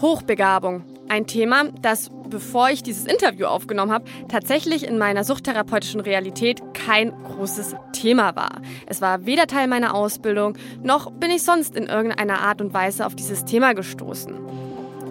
Hochbegabung. Ein Thema, das, bevor ich dieses Interview aufgenommen habe, tatsächlich in meiner suchttherapeutischen Realität kein großes Thema war. Es war weder Teil meiner Ausbildung, noch bin ich sonst in irgendeiner Art und Weise auf dieses Thema gestoßen.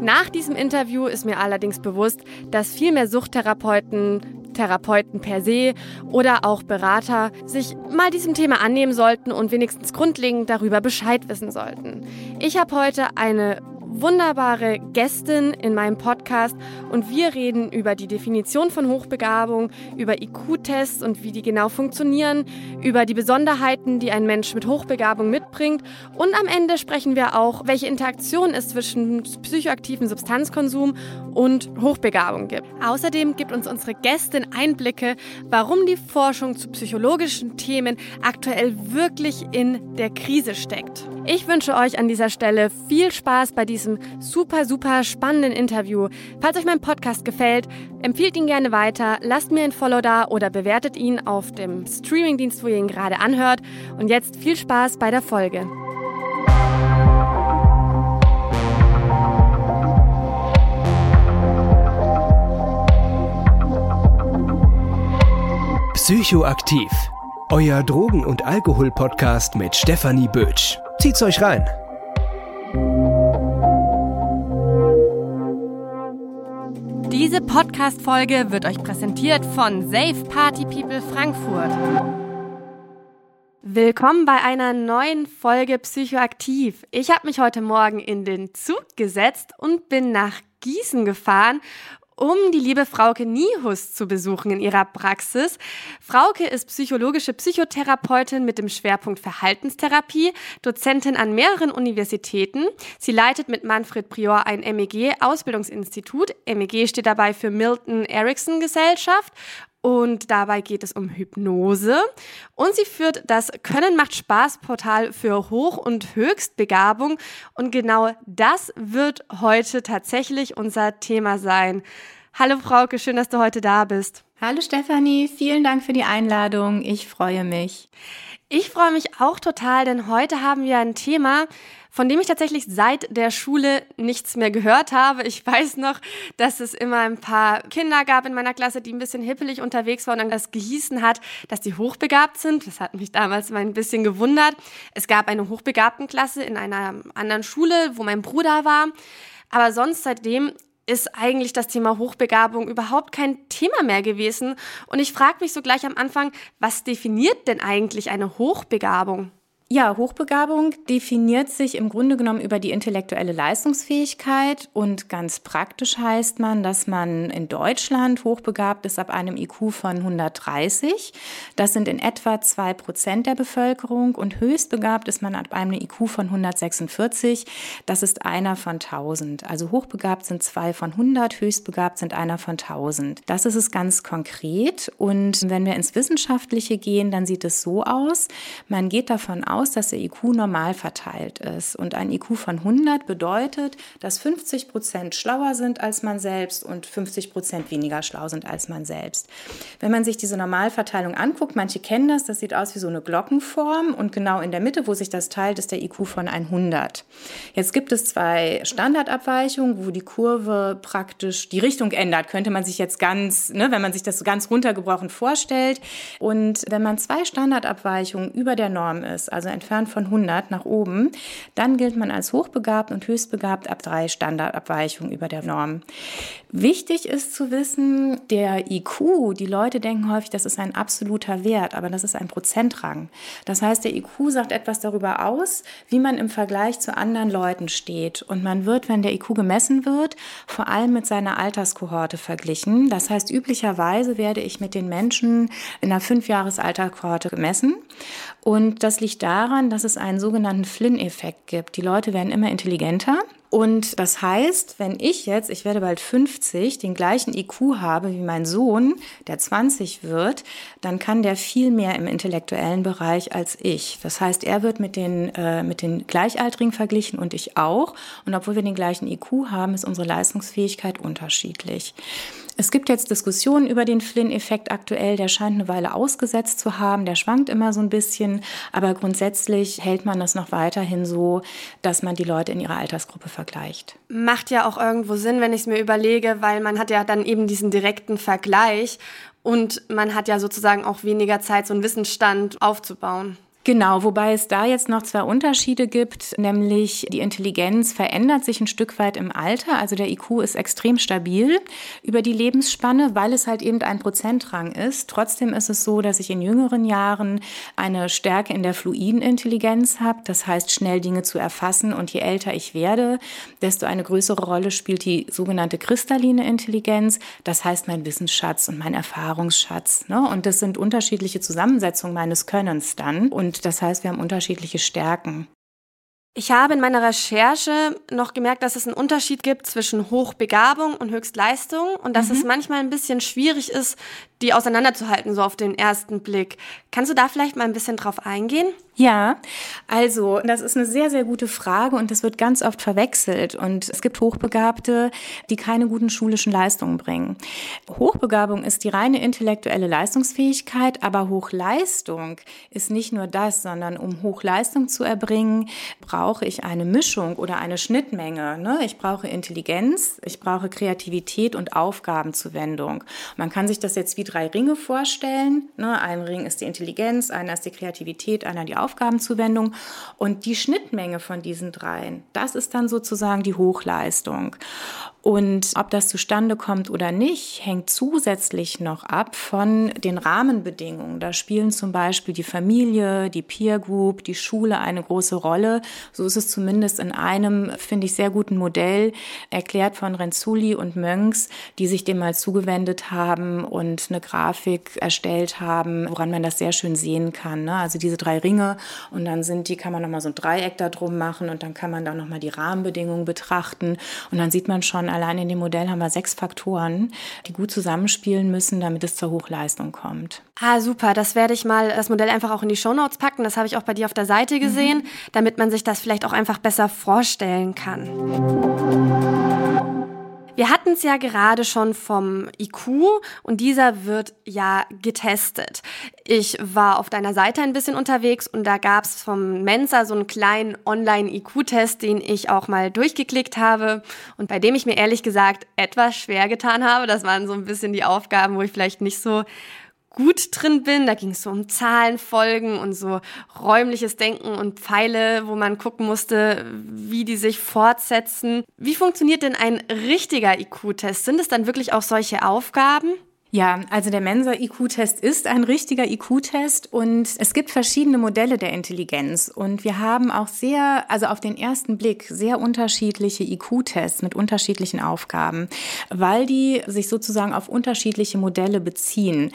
Nach diesem Interview ist mir allerdings bewusst, dass viel mehr Suchttherapeuten, Therapeuten per se oder auch Berater sich mal diesem Thema annehmen sollten und wenigstens grundlegend darüber Bescheid wissen sollten. Ich habe heute eine wunderbare Gästin in meinem Podcast und wir reden über die Definition von Hochbegabung, über IQ-Tests und wie die genau funktionieren, über die Besonderheiten, die ein Mensch mit Hochbegabung mitbringt und am Ende sprechen wir auch, welche Interaktion es zwischen psychoaktiven Substanzkonsum und Hochbegabung gibt. Außerdem gibt uns unsere Gästin Einblicke, warum die Forschung zu psychologischen Themen aktuell wirklich in der Krise steckt. Ich wünsche euch an dieser Stelle viel Spaß bei diesem super, super spannenden Interview. Falls euch mein Podcast gefällt, empfiehlt ihn gerne weiter, lasst mir ein Follow da oder bewertet ihn auf dem Streamingdienst, wo ihr ihn gerade anhört. Und jetzt viel Spaß bei der Folge. Psychoaktiv. Euer Drogen- und Alkohol-Podcast mit Stefanie Bötsch. Zieht's euch rein. Diese Podcast-Folge wird euch präsentiert von Safe Party People Frankfurt. Willkommen bei einer neuen Folge Psychoaktiv. Ich habe mich heute Morgen in den Zug gesetzt und bin nach Gießen gefahren, um die liebe Frauke Niehus zu besuchen in ihrer Praxis. Frauke ist psychologische Psychotherapeutin mit dem Schwerpunkt Verhaltenstherapie, Dozentin an mehreren Universitäten. Sie leitet mit Manfred Prior ein MEG-Ausbildungsinstitut. MEG steht dabei für Milton Erickson Gesellschaft und dabei geht es um Hypnose. Und sie führt das Können macht Spaß Portal für Hoch- und Höchstbegabung. Und genau das wird heute tatsächlich unser Thema sein. Hallo Frauke, schön, dass du heute da bist. Hallo Stefanie, vielen Dank für die Einladung. Ich freue mich. Ich freue mich auch total, denn heute haben wir ein Thema, von dem ich tatsächlich seit der Schule nichts mehr gehört habe. Ich weiß noch, dass es immer ein paar Kinder gab in meiner Klasse, die ein bisschen hippelig unterwegs waren und das gehießen hat, dass die hochbegabt sind. Das hat mich damals mal ein bisschen gewundert. Es gab eine hochbegabten Klasse in einer anderen Schule, wo mein Bruder war. Aber sonst seitdem ist eigentlich das Thema Hochbegabung überhaupt kein Thema mehr gewesen. Und ich frage mich so gleich am Anfang, was definiert denn eigentlich eine Hochbegabung? Ja, Hochbegabung definiert sich im Grunde genommen über die intellektuelle Leistungsfähigkeit und ganz praktisch heißt man, dass man in Deutschland hochbegabt ist ab einem IQ von 130. Das sind in etwa zwei Prozent der Bevölkerung und höchstbegabt ist man ab einem IQ von 146. Das ist einer von 1000. Also hochbegabt sind zwei von 100, höchstbegabt sind einer von 1000. Das ist es ganz konkret und wenn wir ins Wissenschaftliche gehen, dann sieht es so aus, man geht davon aus, aus, dass der IQ normal verteilt ist. Und ein IQ von 100 bedeutet, dass 50 Prozent schlauer sind als man selbst und 50 Prozent weniger schlau sind als man selbst. Wenn man sich diese Normalverteilung anguckt, manche kennen das, das sieht aus wie so eine Glockenform und genau in der Mitte, wo sich das teilt, ist der IQ von 100. Jetzt gibt es zwei Standardabweichungen, wo die Kurve praktisch die Richtung ändert, könnte man sich jetzt ganz, ne, wenn man sich das ganz runtergebrochen vorstellt. Und wenn man zwei Standardabweichungen über der Norm ist, also entfernt von 100 nach oben, dann gilt man als hochbegabt und höchstbegabt ab drei Standardabweichungen über der Norm. Wichtig ist zu wissen, der IQ, die Leute denken häufig, das ist ein absoluter Wert, aber das ist ein Prozentrang. Das heißt, der IQ sagt etwas darüber aus, wie man im Vergleich zu anderen Leuten steht. Und man wird, wenn der IQ gemessen wird, vor allem mit seiner Alterskohorte verglichen. Das heißt, üblicherweise werde ich mit den Menschen in einer Fünfjahresalterkohorte gemessen. Und das liegt daran, dass es einen sogenannten Flynn-Effekt gibt. Die Leute werden immer intelligenter. Und das heißt, wenn ich jetzt, ich werde bald 50, den gleichen IQ habe wie mein Sohn, der 20 wird, dann kann der viel mehr im intellektuellen Bereich als ich. Das heißt, er wird mit den, äh, mit den Gleichaltrigen verglichen und ich auch. Und obwohl wir den gleichen IQ haben, ist unsere Leistungsfähigkeit unterschiedlich. Es gibt jetzt Diskussionen über den Flynn-Effekt aktuell. Der scheint eine Weile ausgesetzt zu haben. Der schwankt immer so ein bisschen. Aber grundsätzlich hält man das noch weiterhin so, dass man die Leute in ihrer Altersgruppe vergleicht. Macht ja auch irgendwo Sinn, wenn ich es mir überlege, weil man hat ja dann eben diesen direkten Vergleich und man hat ja sozusagen auch weniger Zeit, so einen Wissensstand aufzubauen. Genau, wobei es da jetzt noch zwei Unterschiede gibt, nämlich die Intelligenz verändert sich ein Stück weit im Alter. Also der IQ ist extrem stabil über die Lebensspanne, weil es halt eben ein Prozentrang ist. Trotzdem ist es so, dass ich in jüngeren Jahren eine Stärke in der fluiden Intelligenz habe. Das heißt, schnell Dinge zu erfassen. Und je älter ich werde, desto eine größere Rolle spielt die sogenannte kristalline Intelligenz. Das heißt, mein Wissensschatz und mein Erfahrungsschatz. Ne? Und das sind unterschiedliche Zusammensetzungen meines Könnens dann. Und und das heißt, wir haben unterschiedliche Stärken. Ich habe in meiner Recherche noch gemerkt, dass es einen Unterschied gibt zwischen Hochbegabung und Höchstleistung und dass mhm. es manchmal ein bisschen schwierig ist, die auseinanderzuhalten, so auf den ersten Blick. Kannst du da vielleicht mal ein bisschen drauf eingehen? Ja, also das ist eine sehr, sehr gute Frage und das wird ganz oft verwechselt. Und es gibt Hochbegabte, die keine guten schulischen Leistungen bringen. Hochbegabung ist die reine intellektuelle Leistungsfähigkeit, aber Hochleistung ist nicht nur das, sondern um Hochleistung zu erbringen, brauche ich eine Mischung oder eine Schnittmenge. Ne? Ich brauche Intelligenz, ich brauche Kreativität und Aufgabenzuwendung. Man kann sich das jetzt wie drei Ringe vorstellen. Ne? Ein Ring ist die Intelligenz, einer ist die Kreativität, einer die Aufgabenzuwendung. Und die Schnittmenge von diesen dreien, das ist dann sozusagen die Hochleistung. Und ob das zustande kommt oder nicht, hängt zusätzlich noch ab von den Rahmenbedingungen. Da spielen zum Beispiel die Familie, die Peer Group, die Schule eine große Rolle. So ist es zumindest in einem, finde ich, sehr guten Modell erklärt von Renzulli und Mönks, die sich dem mal zugewendet haben und eine Grafik erstellt haben, woran man das sehr schön sehen kann. Ne? Also diese drei Ringe und dann sind die, kann man nochmal so ein Dreieck da drum machen und dann kann man da nochmal die Rahmenbedingungen betrachten und dann sieht man schon, allein in dem Modell haben wir sechs Faktoren, die gut zusammenspielen müssen, damit es zur Hochleistung kommt. Ah, super. Das werde ich mal, das Modell einfach auch in die Shownotes packen. Das habe ich auch bei dir auf der Seite gesehen, mhm. damit man sich das vielleicht auch einfach besser vorstellen kann. Wir hatten es ja gerade schon vom IQ und dieser wird ja getestet. Ich war auf deiner Seite ein bisschen unterwegs und da gab es vom Mensa so einen kleinen Online-IQ-Test, den ich auch mal durchgeklickt habe und bei dem ich mir ehrlich gesagt etwas schwer getan habe. Das waren so ein bisschen die Aufgaben, wo ich vielleicht nicht so gut drin bin. Da ging es so um Zahlenfolgen und so räumliches Denken und Pfeile, wo man gucken musste, wie die sich fortsetzen. Wie funktioniert denn ein richtiger IQ-Test? Sind es dann wirklich auch solche Aufgaben? Ja, also der Mensa-IQ-Test ist ein richtiger IQ-Test und es gibt verschiedene Modelle der Intelligenz und wir haben auch sehr, also auf den ersten Blick sehr unterschiedliche IQ-Tests mit unterschiedlichen Aufgaben, weil die sich sozusagen auf unterschiedliche Modelle beziehen.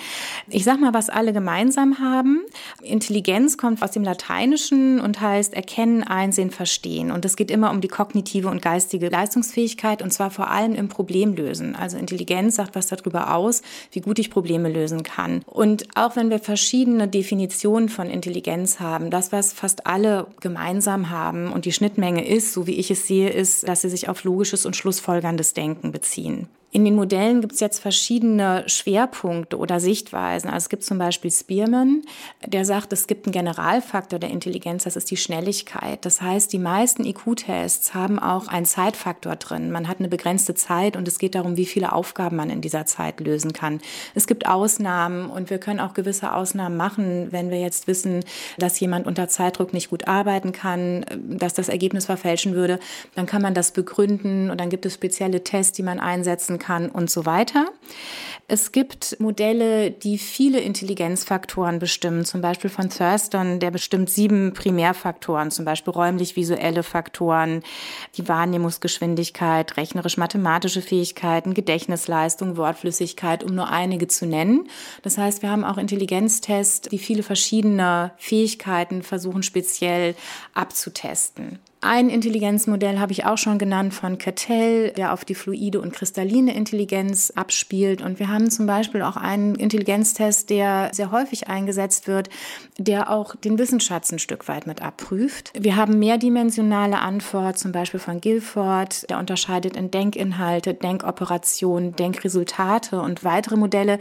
Ich sag mal, was alle gemeinsam haben. Intelligenz kommt aus dem Lateinischen und heißt erkennen, einsehen, verstehen und es geht immer um die kognitive und geistige Leistungsfähigkeit und zwar vor allem im Problemlösen. Also Intelligenz sagt was darüber aus, wie gut ich Probleme lösen kann. Und auch wenn wir verschiedene Definitionen von Intelligenz haben, das, was fast alle gemeinsam haben und die Schnittmenge ist, so wie ich es sehe, ist, dass sie sich auf logisches und schlussfolgerndes Denken beziehen. In den Modellen gibt es jetzt verschiedene Schwerpunkte oder Sichtweisen. Also es gibt zum Beispiel Spearman, der sagt, es gibt einen Generalfaktor der Intelligenz, das ist die Schnelligkeit. Das heißt, die meisten IQ-Tests haben auch einen Zeitfaktor drin. Man hat eine begrenzte Zeit und es geht darum, wie viele Aufgaben man in dieser Zeit lösen kann. Es gibt Ausnahmen und wir können auch gewisse Ausnahmen machen, wenn wir jetzt wissen, dass jemand unter Zeitdruck nicht gut arbeiten kann, dass das Ergebnis verfälschen würde. Dann kann man das begründen und dann gibt es spezielle Tests, die man einsetzen kann und so weiter. Es gibt Modelle, die viele Intelligenzfaktoren bestimmen, zum Beispiel von Thurston, der bestimmt sieben Primärfaktoren, zum Beispiel räumlich-visuelle Faktoren, die Wahrnehmungsgeschwindigkeit, rechnerisch-mathematische Fähigkeiten, Gedächtnisleistung, Wortflüssigkeit, um nur einige zu nennen. Das heißt, wir haben auch Intelligenztests, die viele verschiedene Fähigkeiten versuchen speziell abzutesten. Ein Intelligenzmodell habe ich auch schon genannt von Cattell, der auf die fluide und kristalline Intelligenz abspielt. Und wir haben zum Beispiel auch einen Intelligenztest, der sehr häufig eingesetzt wird, der auch den Wissensschatz ein Stück weit mit abprüft. Wir haben mehrdimensionale Antwort, zum Beispiel von Guilford, der unterscheidet in Denkinhalte, Denkoperationen, Denkresultate und weitere Modelle,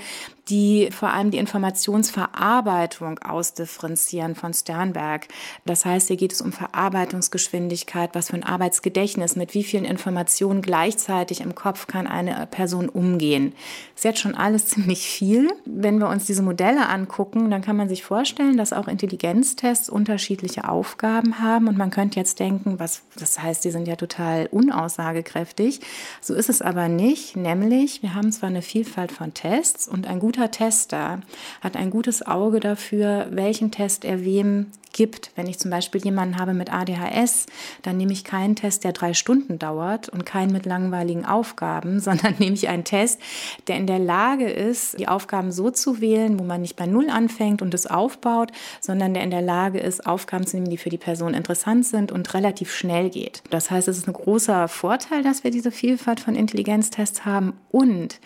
die vor allem die Informationsverarbeitung ausdifferenzieren von Sternberg. Das heißt, hier geht es um Verarbeitungsgeschwindigkeit, was für ein Arbeitsgedächtnis, mit wie vielen Informationen gleichzeitig im Kopf kann eine Person umgehen. Ist jetzt schon alles ziemlich viel. Wenn wir uns diese Modelle angucken, dann kann man sich vorstellen, dass auch Intelligenztests unterschiedliche Aufgaben haben und man könnte jetzt denken, was das heißt, die sind ja total unaussagekräftig. So ist es aber nicht, nämlich wir haben zwar eine Vielfalt von Tests und ein guter Tester hat ein gutes Auge dafür, welchen Test er wem gibt. Wenn ich zum Beispiel jemanden habe mit ADHS, dann nehme ich keinen Test, der drei Stunden dauert und keinen mit langweiligen Aufgaben, sondern nehme ich einen Test, der in der Lage ist, die Aufgaben so zu wählen, wo man nicht bei Null anfängt und es aufbaut, sondern der in der Lage ist, Aufgaben zu nehmen, die für die Person interessant sind und relativ schnell geht. Das heißt, es ist ein großer Vorteil, dass wir diese Vielfalt von Intelligenztests haben und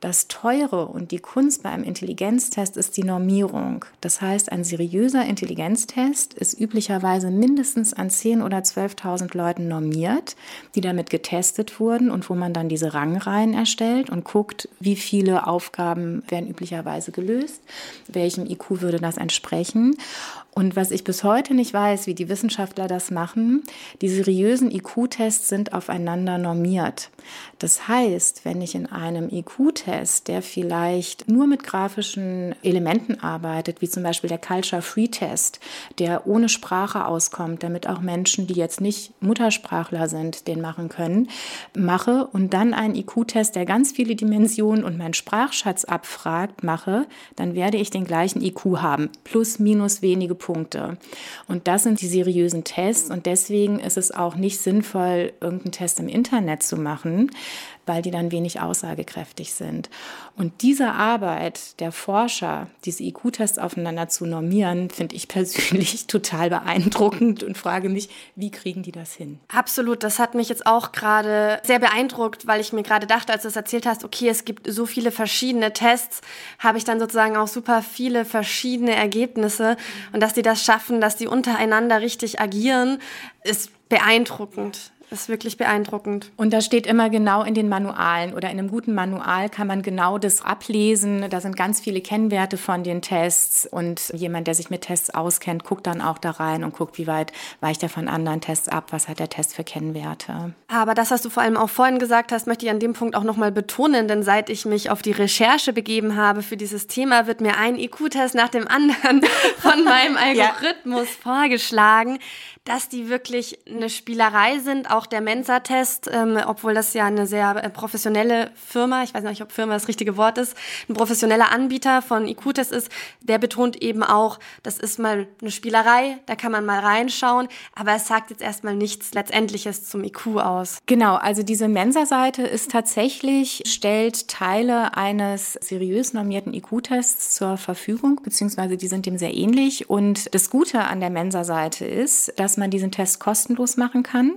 das Teure und die Kunst beim Intelligenztest ist die Normierung. Das heißt, ein seriöser Intelligenztest ist üblicherweise mindestens an 10.000 oder 12.000 Leuten normiert, die damit getestet wurden und wo man dann diese Rangreihen erstellt und guckt, wie viele Aufgaben werden üblicherweise gelöst, welchem IQ würde das entsprechen. Und was ich bis heute nicht weiß, wie die Wissenschaftler das machen, die seriösen IQ-Tests sind aufeinander normiert. Das heißt, wenn ich in einem IQ-Test, der vielleicht nur mit grafischen Elementen arbeitet, wie zum Beispiel der Culture Free Test, der ohne Sprache auskommt, damit auch Menschen, die jetzt nicht Muttersprachler sind, den machen können, mache und dann einen IQ-Test, der ganz viele Dimensionen und meinen Sprachschatz abfragt, mache, dann werde ich den gleichen IQ haben, plus minus wenige Punkte. Und das sind die seriösen Tests und deswegen ist es auch nicht sinnvoll, irgendeinen Test im Internet zu machen, weil die dann wenig aussagekräftig sind. Und diese Arbeit der Forscher, diese IQ-Tests aufeinander zu normieren, finde ich persönlich total beeindruckend und frage mich, wie kriegen die das hin? Absolut, das hat mich jetzt auch gerade sehr beeindruckt, weil ich mir gerade dachte, als du es erzählt hast, okay, es gibt so viele verschiedene Tests, habe ich dann sozusagen auch super viele verschiedene Ergebnisse und dass die das schaffen, dass die untereinander richtig agieren, ist beeindruckend ist wirklich beeindruckend. Und da steht immer genau in den Manualen oder in einem guten Manual kann man genau das ablesen. Da sind ganz viele Kennwerte von den Tests und jemand, der sich mit Tests auskennt, guckt dann auch da rein und guckt, wie weit weicht er von anderen Tests ab, was hat der Test für Kennwerte. Aber das, was du vor allem auch vorhin gesagt hast, möchte ich an dem Punkt auch nochmal betonen, denn seit ich mich auf die Recherche begeben habe für dieses Thema, wird mir ein IQ-Test nach dem anderen von meinem Algorithmus ja. vorgeschlagen dass die wirklich eine Spielerei sind. Auch der Mensa-Test, ähm, obwohl das ja eine sehr äh, professionelle Firma, ich weiß nicht, ob Firma das richtige Wort ist, ein professioneller Anbieter von IQ-Test ist, der betont eben auch, das ist mal eine Spielerei, da kann man mal reinschauen, aber es sagt jetzt erstmal nichts Letztendliches zum IQ aus. Genau, also diese Mensa-Seite ist tatsächlich, stellt Teile eines seriös normierten IQ-Tests zur Verfügung, beziehungsweise die sind dem sehr ähnlich. Und das Gute an der Mensa-Seite ist, dass man diesen Test kostenlos machen kann.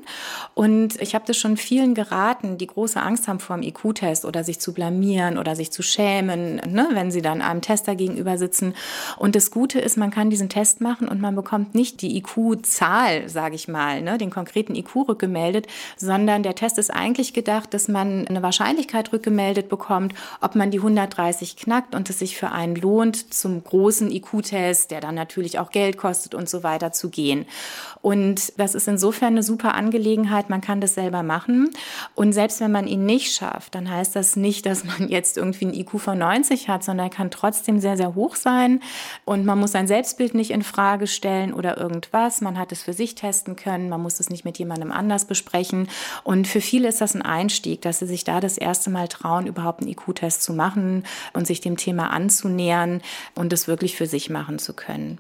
Und ich habe das schon vielen geraten, die große Angst haben vor dem IQ-Test oder sich zu blamieren oder sich zu schämen, ne, wenn sie dann einem Tester gegenüber sitzen. Und das Gute ist, man kann diesen Test machen und man bekommt nicht die IQ-Zahl, sage ich mal, ne, den konkreten IQ rückgemeldet, sondern der Test ist eigentlich gedacht, dass man eine Wahrscheinlichkeit rückgemeldet bekommt, ob man die 130 knackt und es sich für einen lohnt, zum großen IQ-Test, der dann natürlich auch Geld kostet und so weiter zu gehen. Und das ist insofern eine super Angelegenheit. Man kann das selber machen. Und selbst wenn man ihn nicht schafft, dann heißt das nicht, dass man jetzt irgendwie ein IQ von 90 hat, sondern er kann trotzdem sehr, sehr hoch sein. Und man muss sein Selbstbild nicht in Frage stellen oder irgendwas. Man hat es für sich testen können. Man muss es nicht mit jemandem anders besprechen. Und für viele ist das ein Einstieg, dass sie sich da das erste Mal trauen, überhaupt einen IQ-Test zu machen und sich dem Thema anzunähern und es wirklich für sich machen zu können.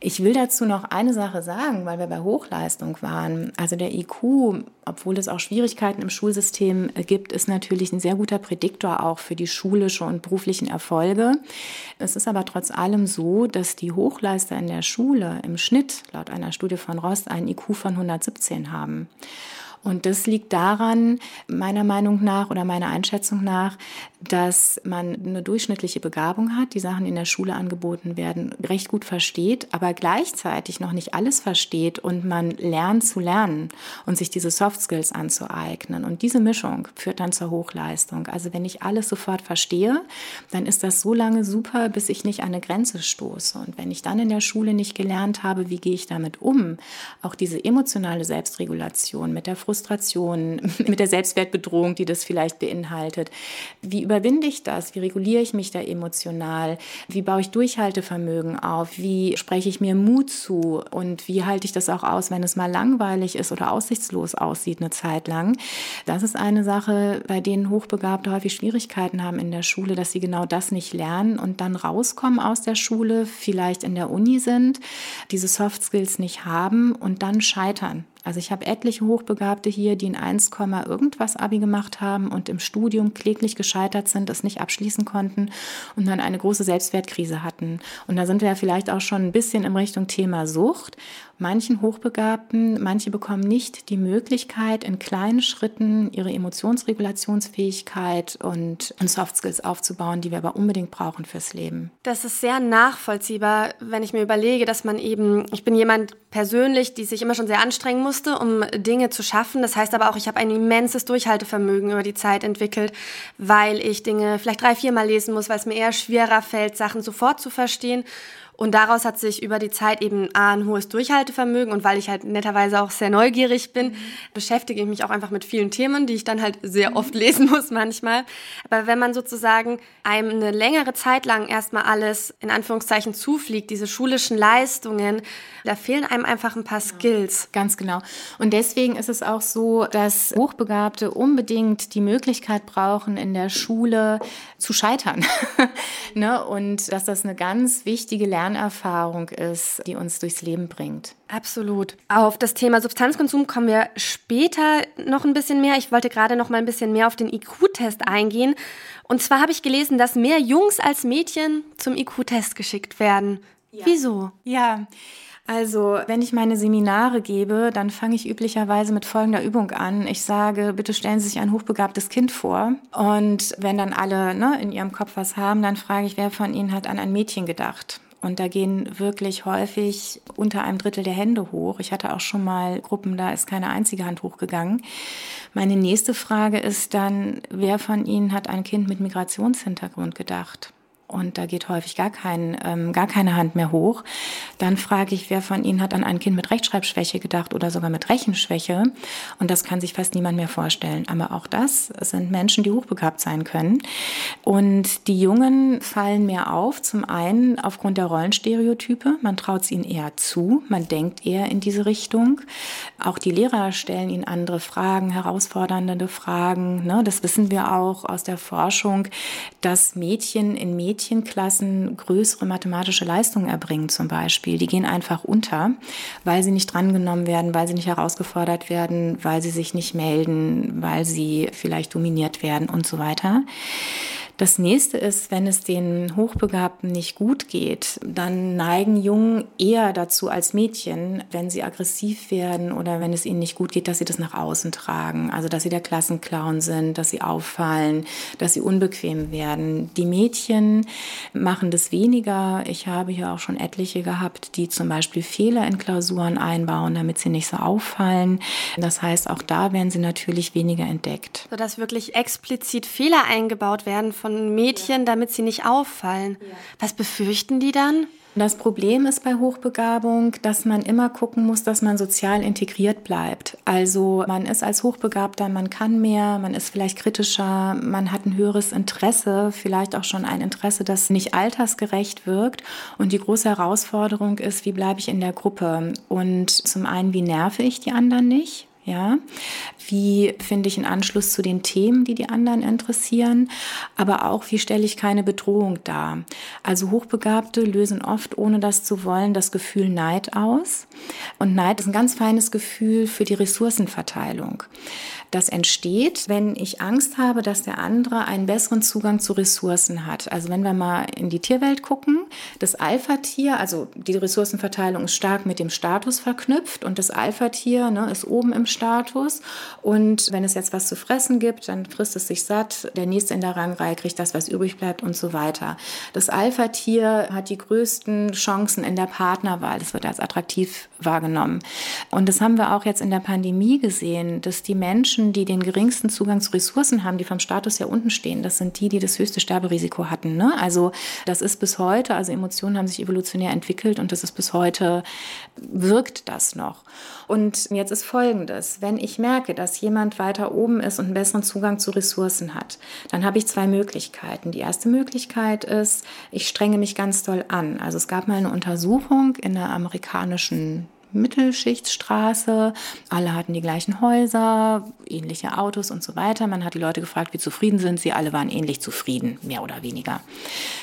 Ich will dazu noch eine Sache sagen, weil wir bei Hochleistung waren. Also der IQ obwohl es auch Schwierigkeiten im Schulsystem äh, gibt, ist natürlich ein sehr guter Prädiktor auch für die schulische und beruflichen Erfolge. Es ist aber trotz allem so, dass die Hochleister in der Schule im Schnitt laut einer Studie von Rost einen IQ von 117 haben. Und das liegt daran, meiner Meinung nach oder meiner Einschätzung nach, dass man eine durchschnittliche Begabung hat, die Sachen in der Schule angeboten werden, recht gut versteht, aber gleichzeitig noch nicht alles versteht und man lernt zu lernen und sich diese Soft Skills anzueignen. Und diese Mischung führt dann zur Hochleistung. Also wenn ich alles sofort verstehe, dann ist das so lange super, bis ich nicht an eine Grenze stoße. Und wenn ich dann in der Schule nicht gelernt habe, wie gehe ich damit um, auch diese emotionale Selbstregulation mit der Frustration, mit der Selbstwertbedrohung, die das vielleicht beinhaltet. Wie überwinde ich das? Wie reguliere ich mich da emotional? Wie baue ich Durchhaltevermögen auf? Wie spreche ich mir Mut zu? Und wie halte ich das auch aus, wenn es mal langweilig ist oder aussichtslos aussieht eine Zeit lang? Das ist eine Sache, bei denen Hochbegabte häufig Schwierigkeiten haben in der Schule, dass sie genau das nicht lernen und dann rauskommen aus der Schule, vielleicht in der Uni sind, diese Soft Skills nicht haben und dann scheitern also ich habe etliche Hochbegabte hier, die in 1, irgendwas Abi gemacht haben und im Studium kläglich gescheitert sind, es nicht abschließen konnten und dann eine große Selbstwertkrise hatten. Und da sind wir ja vielleicht auch schon ein bisschen in Richtung Thema Sucht manchen Hochbegabten, manche bekommen nicht die Möglichkeit, in kleinen Schritten ihre Emotionsregulationsfähigkeit und Soft Skills aufzubauen, die wir aber unbedingt brauchen fürs Leben. Das ist sehr nachvollziehbar, wenn ich mir überlege, dass man eben, ich bin jemand persönlich, die sich immer schon sehr anstrengen musste, um Dinge zu schaffen. Das heißt aber auch, ich habe ein immenses Durchhaltevermögen über die Zeit entwickelt, weil ich Dinge vielleicht drei, viermal lesen muss, weil es mir eher schwerer fällt, Sachen sofort zu verstehen. Und daraus hat sich über die Zeit eben A, ein hohes Durchhaltevermögen und weil ich halt netterweise auch sehr neugierig bin, mhm. beschäftige ich mich auch einfach mit vielen Themen, die ich dann halt sehr oft lesen muss manchmal. Aber wenn man sozusagen einem eine längere Zeit lang erstmal alles in Anführungszeichen zufliegt, diese schulischen Leistungen, da fehlen einem einfach ein paar Skills. Ganz genau. Und deswegen ist es auch so, dass Hochbegabte unbedingt die Möglichkeit brauchen, in der Schule zu scheitern. ne? Und dass das eine ganz wichtige Lern Lernerfahrung ist, die uns durchs Leben bringt. Absolut. Auf das Thema Substanzkonsum kommen wir später noch ein bisschen mehr. Ich wollte gerade noch mal ein bisschen mehr auf den IQ-Test eingehen. Und zwar habe ich gelesen, dass mehr Jungs als Mädchen zum IQ-Test geschickt werden. Ja. Wieso? Ja. Also, wenn ich meine Seminare gebe, dann fange ich üblicherweise mit folgender Übung an. Ich sage, bitte stellen Sie sich ein hochbegabtes Kind vor. Und wenn dann alle ne, in ihrem Kopf was haben, dann frage ich, wer von Ihnen hat an ein Mädchen gedacht? Und da gehen wirklich häufig unter einem Drittel der Hände hoch. Ich hatte auch schon mal Gruppen, da ist keine einzige Hand hochgegangen. Meine nächste Frage ist dann, wer von Ihnen hat ein Kind mit Migrationshintergrund gedacht? Und da geht häufig gar, kein, ähm, gar keine Hand mehr hoch. Dann frage ich, wer von Ihnen hat an ein Kind mit Rechtschreibschwäche gedacht oder sogar mit Rechenschwäche. Und das kann sich fast niemand mehr vorstellen. Aber auch das sind Menschen, die hochbegabt sein können. Und die Jungen fallen mehr auf. Zum einen aufgrund der Rollenstereotype. Man traut es ihnen eher zu. Man denkt eher in diese Richtung. Auch die Lehrer stellen ihnen andere Fragen, herausfordernde Fragen. Ne? Das wissen wir auch aus der Forschung, dass Mädchen in Mädchen Mädchenklassen größere mathematische Leistungen erbringen zum Beispiel. Die gehen einfach unter, weil sie nicht drangenommen werden, weil sie nicht herausgefordert werden, weil sie sich nicht melden, weil sie vielleicht dominiert werden und so weiter. Das nächste ist, wenn es den Hochbegabten nicht gut geht, dann neigen Jungen eher dazu als Mädchen, wenn sie aggressiv werden oder wenn es ihnen nicht gut geht, dass sie das nach außen tragen. Also, dass sie der Klassenclown sind, dass sie auffallen, dass sie unbequem werden. Die Mädchen machen das weniger. Ich habe hier auch schon etliche gehabt, die zum Beispiel Fehler in Klausuren einbauen, damit sie nicht so auffallen. Das heißt, auch da werden sie natürlich weniger entdeckt. Sodass wirklich explizit Fehler eingebaut werden von von Mädchen, damit sie nicht auffallen. Was befürchten die dann? Das Problem ist bei Hochbegabung, dass man immer gucken muss, dass man sozial integriert bleibt. Also man ist als Hochbegabter, man kann mehr, man ist vielleicht kritischer, man hat ein höheres Interesse, vielleicht auch schon ein Interesse, das nicht altersgerecht wirkt. Und die große Herausforderung ist, wie bleibe ich in der Gruppe? Und zum einen, wie nerve ich die anderen nicht? Ja, wie finde ich einen Anschluss zu den Themen, die die anderen interessieren, aber auch wie stelle ich keine Bedrohung dar. Also Hochbegabte lösen oft, ohne das zu wollen, das Gefühl Neid aus. Und Neid ist ein ganz feines Gefühl für die Ressourcenverteilung. Das entsteht, wenn ich Angst habe, dass der andere einen besseren Zugang zu Ressourcen hat. Also wenn wir mal in die Tierwelt gucken, das Alpha-Tier, also die Ressourcenverteilung ist stark mit dem Status verknüpft und das Alpha-Tier ne, ist oben im Status. Und wenn es jetzt was zu fressen gibt, dann frisst es sich satt. Der nächste in der Rangreihe kriegt das, was übrig bleibt und so weiter. Das Alpha-Tier hat die größten Chancen in der Partnerwahl. Das wird als attraktiv wahrgenommen. Und das haben wir auch jetzt in der Pandemie gesehen, dass die Menschen, die den geringsten Zugang zu Ressourcen haben, die vom Status her unten stehen, das sind die, die das höchste Sterberisiko hatten. Ne? Also das ist bis heute, also Emotionen haben sich evolutionär entwickelt und das ist bis heute, wirkt das noch. Und jetzt ist Folgendes, wenn ich merke, dass jemand weiter oben ist und einen besseren Zugang zu Ressourcen hat, dann habe ich zwei Möglichkeiten. Die erste Möglichkeit ist, ich strenge mich ganz doll an. Also es gab mal eine Untersuchung in der amerikanischen Mittelschichtsstraße. Alle hatten die gleichen Häuser, ähnliche Autos und so weiter. Man hat die Leute gefragt, wie zufrieden sind sie. Alle waren ähnlich zufrieden, mehr oder weniger.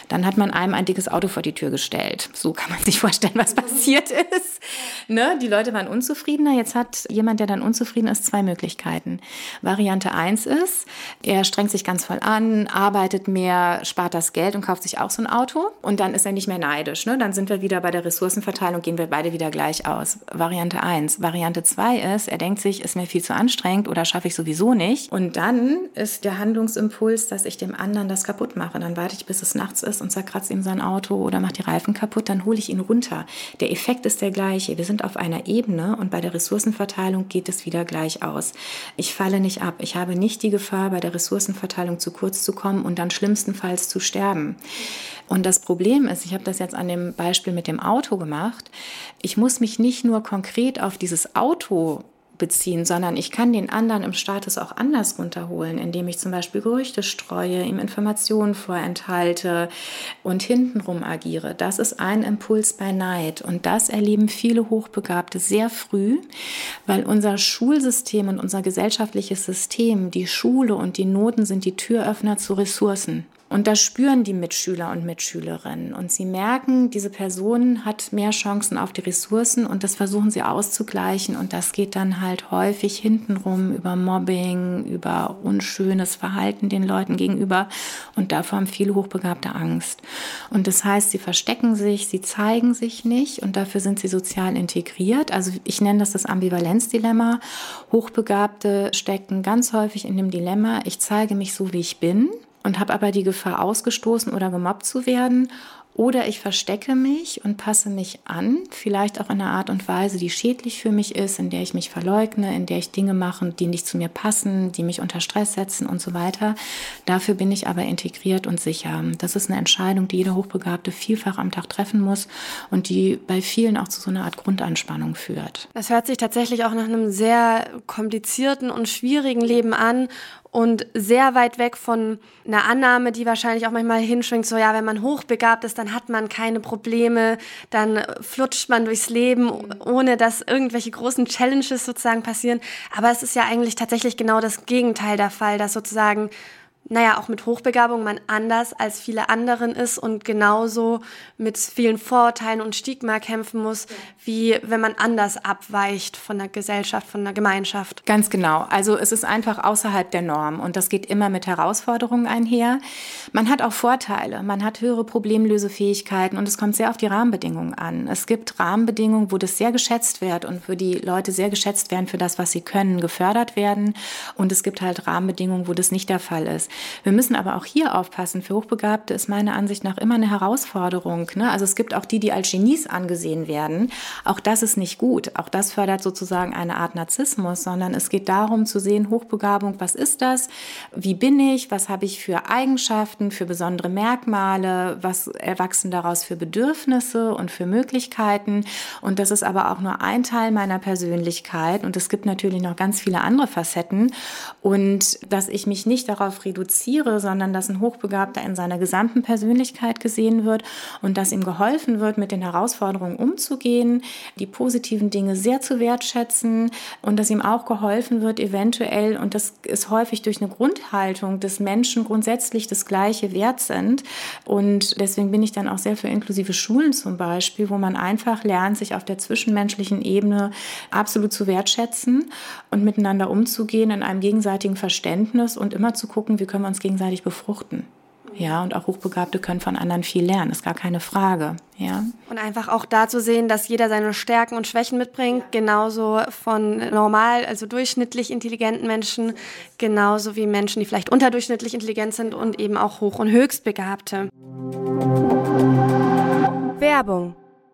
Dann hat man einem ein dickes Auto vor die Tür gestellt. So kann man sich vorstellen, was passiert ist. Ne? Die Leute waren unzufriedener. Jetzt hat jemand, der dann unzufrieden ist, zwei Möglichkeiten. Variante 1 ist, er strengt sich ganz voll an, arbeitet mehr, spart das Geld und kauft sich auch so ein Auto. Und dann ist er nicht mehr neidisch. Ne? Dann sind wir wieder bei der Ressourcenverteilung, gehen wir beide wieder gleich aus. Variante 1. Variante 2 ist, er denkt sich, ist mir viel zu anstrengend oder schaffe ich sowieso nicht. Und dann ist der Handlungsimpuls, dass ich dem anderen das kaputt mache. Dann warte ich, bis es nachts ist und zerkratze ihm sein Auto oder mache die Reifen kaputt, dann hole ich ihn runter. Der Effekt ist der gleiche. Wir sind auf einer Ebene und bei der Ressourcenverteilung geht es wieder gleich aus. Ich falle nicht ab. Ich habe nicht die Gefahr, bei der Ressourcenverteilung zu kurz zu kommen und dann schlimmstenfalls zu sterben. Und das Problem ist, ich habe das jetzt an dem Beispiel mit dem Auto gemacht, ich muss mich nicht nur konkret auf dieses Auto beziehen, sondern ich kann den anderen im Status auch anders runterholen, indem ich zum Beispiel Gerüchte streue, ihm Informationen vorenthalte und hintenrum agiere. Das ist ein Impuls bei Neid und das erleben viele Hochbegabte sehr früh, weil unser Schulsystem und unser gesellschaftliches System, die Schule und die Noten sind die Türöffner zu Ressourcen. Und das spüren die Mitschüler und Mitschülerinnen. Und sie merken, diese Person hat mehr Chancen auf die Ressourcen und das versuchen sie auszugleichen. Und das geht dann halt häufig hintenrum über Mobbing, über unschönes Verhalten den Leuten gegenüber. Und davor haben viele Hochbegabte Angst. Und das heißt, sie verstecken sich, sie zeigen sich nicht und dafür sind sie sozial integriert. Also ich nenne das das Ambivalenzdilemma. Hochbegabte stecken ganz häufig in dem Dilemma, ich zeige mich so, wie ich bin und habe aber die Gefahr ausgestoßen oder gemobbt zu werden oder ich verstecke mich und passe mich an, vielleicht auch in einer Art und Weise, die schädlich für mich ist, in der ich mich verleugne, in der ich Dinge mache, die nicht zu mir passen, die mich unter Stress setzen und so weiter. Dafür bin ich aber integriert und sicher. Das ist eine Entscheidung, die jeder Hochbegabte vielfach am Tag treffen muss und die bei vielen auch zu so einer Art Grundanspannung führt. Das hört sich tatsächlich auch nach einem sehr komplizierten und schwierigen Leben an und sehr weit weg von einer Annahme, die wahrscheinlich auch manchmal hinschwingt, so ja, wenn man hochbegabt ist, dann hat man keine Probleme, dann flutscht man durchs Leben, ohne dass irgendwelche großen Challenges sozusagen passieren. Aber es ist ja eigentlich tatsächlich genau das Gegenteil der Fall, dass sozusagen naja, auch mit Hochbegabung man anders als viele anderen ist und genauso mit vielen Vorurteilen und Stigma kämpfen muss, wie wenn man anders abweicht von der Gesellschaft, von der Gemeinschaft. Ganz genau. Also es ist einfach außerhalb der Norm und das geht immer mit Herausforderungen einher. Man hat auch Vorteile. Man hat höhere Problemlösefähigkeiten und es kommt sehr auf die Rahmenbedingungen an. Es gibt Rahmenbedingungen, wo das sehr geschätzt wird und wo die Leute sehr geschätzt werden für das, was sie können, gefördert werden. Und es gibt halt Rahmenbedingungen, wo das nicht der Fall ist. Wir müssen aber auch hier aufpassen. Für Hochbegabte ist meiner Ansicht nach immer eine Herausforderung. Ne? Also es gibt auch die, die als Genies angesehen werden. Auch das ist nicht gut. Auch das fördert sozusagen eine Art Narzissmus, sondern es geht darum zu sehen, Hochbegabung, was ist das? Wie bin ich? Was habe ich für Eigenschaften, für besondere Merkmale? Was erwachsen daraus für Bedürfnisse und für Möglichkeiten? Und das ist aber auch nur ein Teil meiner Persönlichkeit. Und es gibt natürlich noch ganz viele andere Facetten. Und dass ich mich nicht darauf reduziere, reduziere, sondern dass ein Hochbegabter in seiner gesamten Persönlichkeit gesehen wird und dass ihm geholfen wird, mit den Herausforderungen umzugehen, die positiven Dinge sehr zu wertschätzen und dass ihm auch geholfen wird, eventuell, und das ist häufig durch eine Grundhaltung des Menschen grundsätzlich das gleiche wert sind. Und deswegen bin ich dann auch sehr für inklusive Schulen zum Beispiel, wo man einfach lernt, sich auf der zwischenmenschlichen Ebene absolut zu wertschätzen und miteinander umzugehen in einem gegenseitigen Verständnis und immer zu gucken, wie können wir uns gegenseitig befruchten. Ja, und auch Hochbegabte können von anderen viel lernen, ist gar keine Frage. Ja. Und einfach auch da zu sehen, dass jeder seine Stärken und Schwächen mitbringt, genauso von normal, also durchschnittlich intelligenten Menschen, genauso wie Menschen, die vielleicht unterdurchschnittlich intelligent sind und eben auch Hoch- und Höchstbegabte. Werbung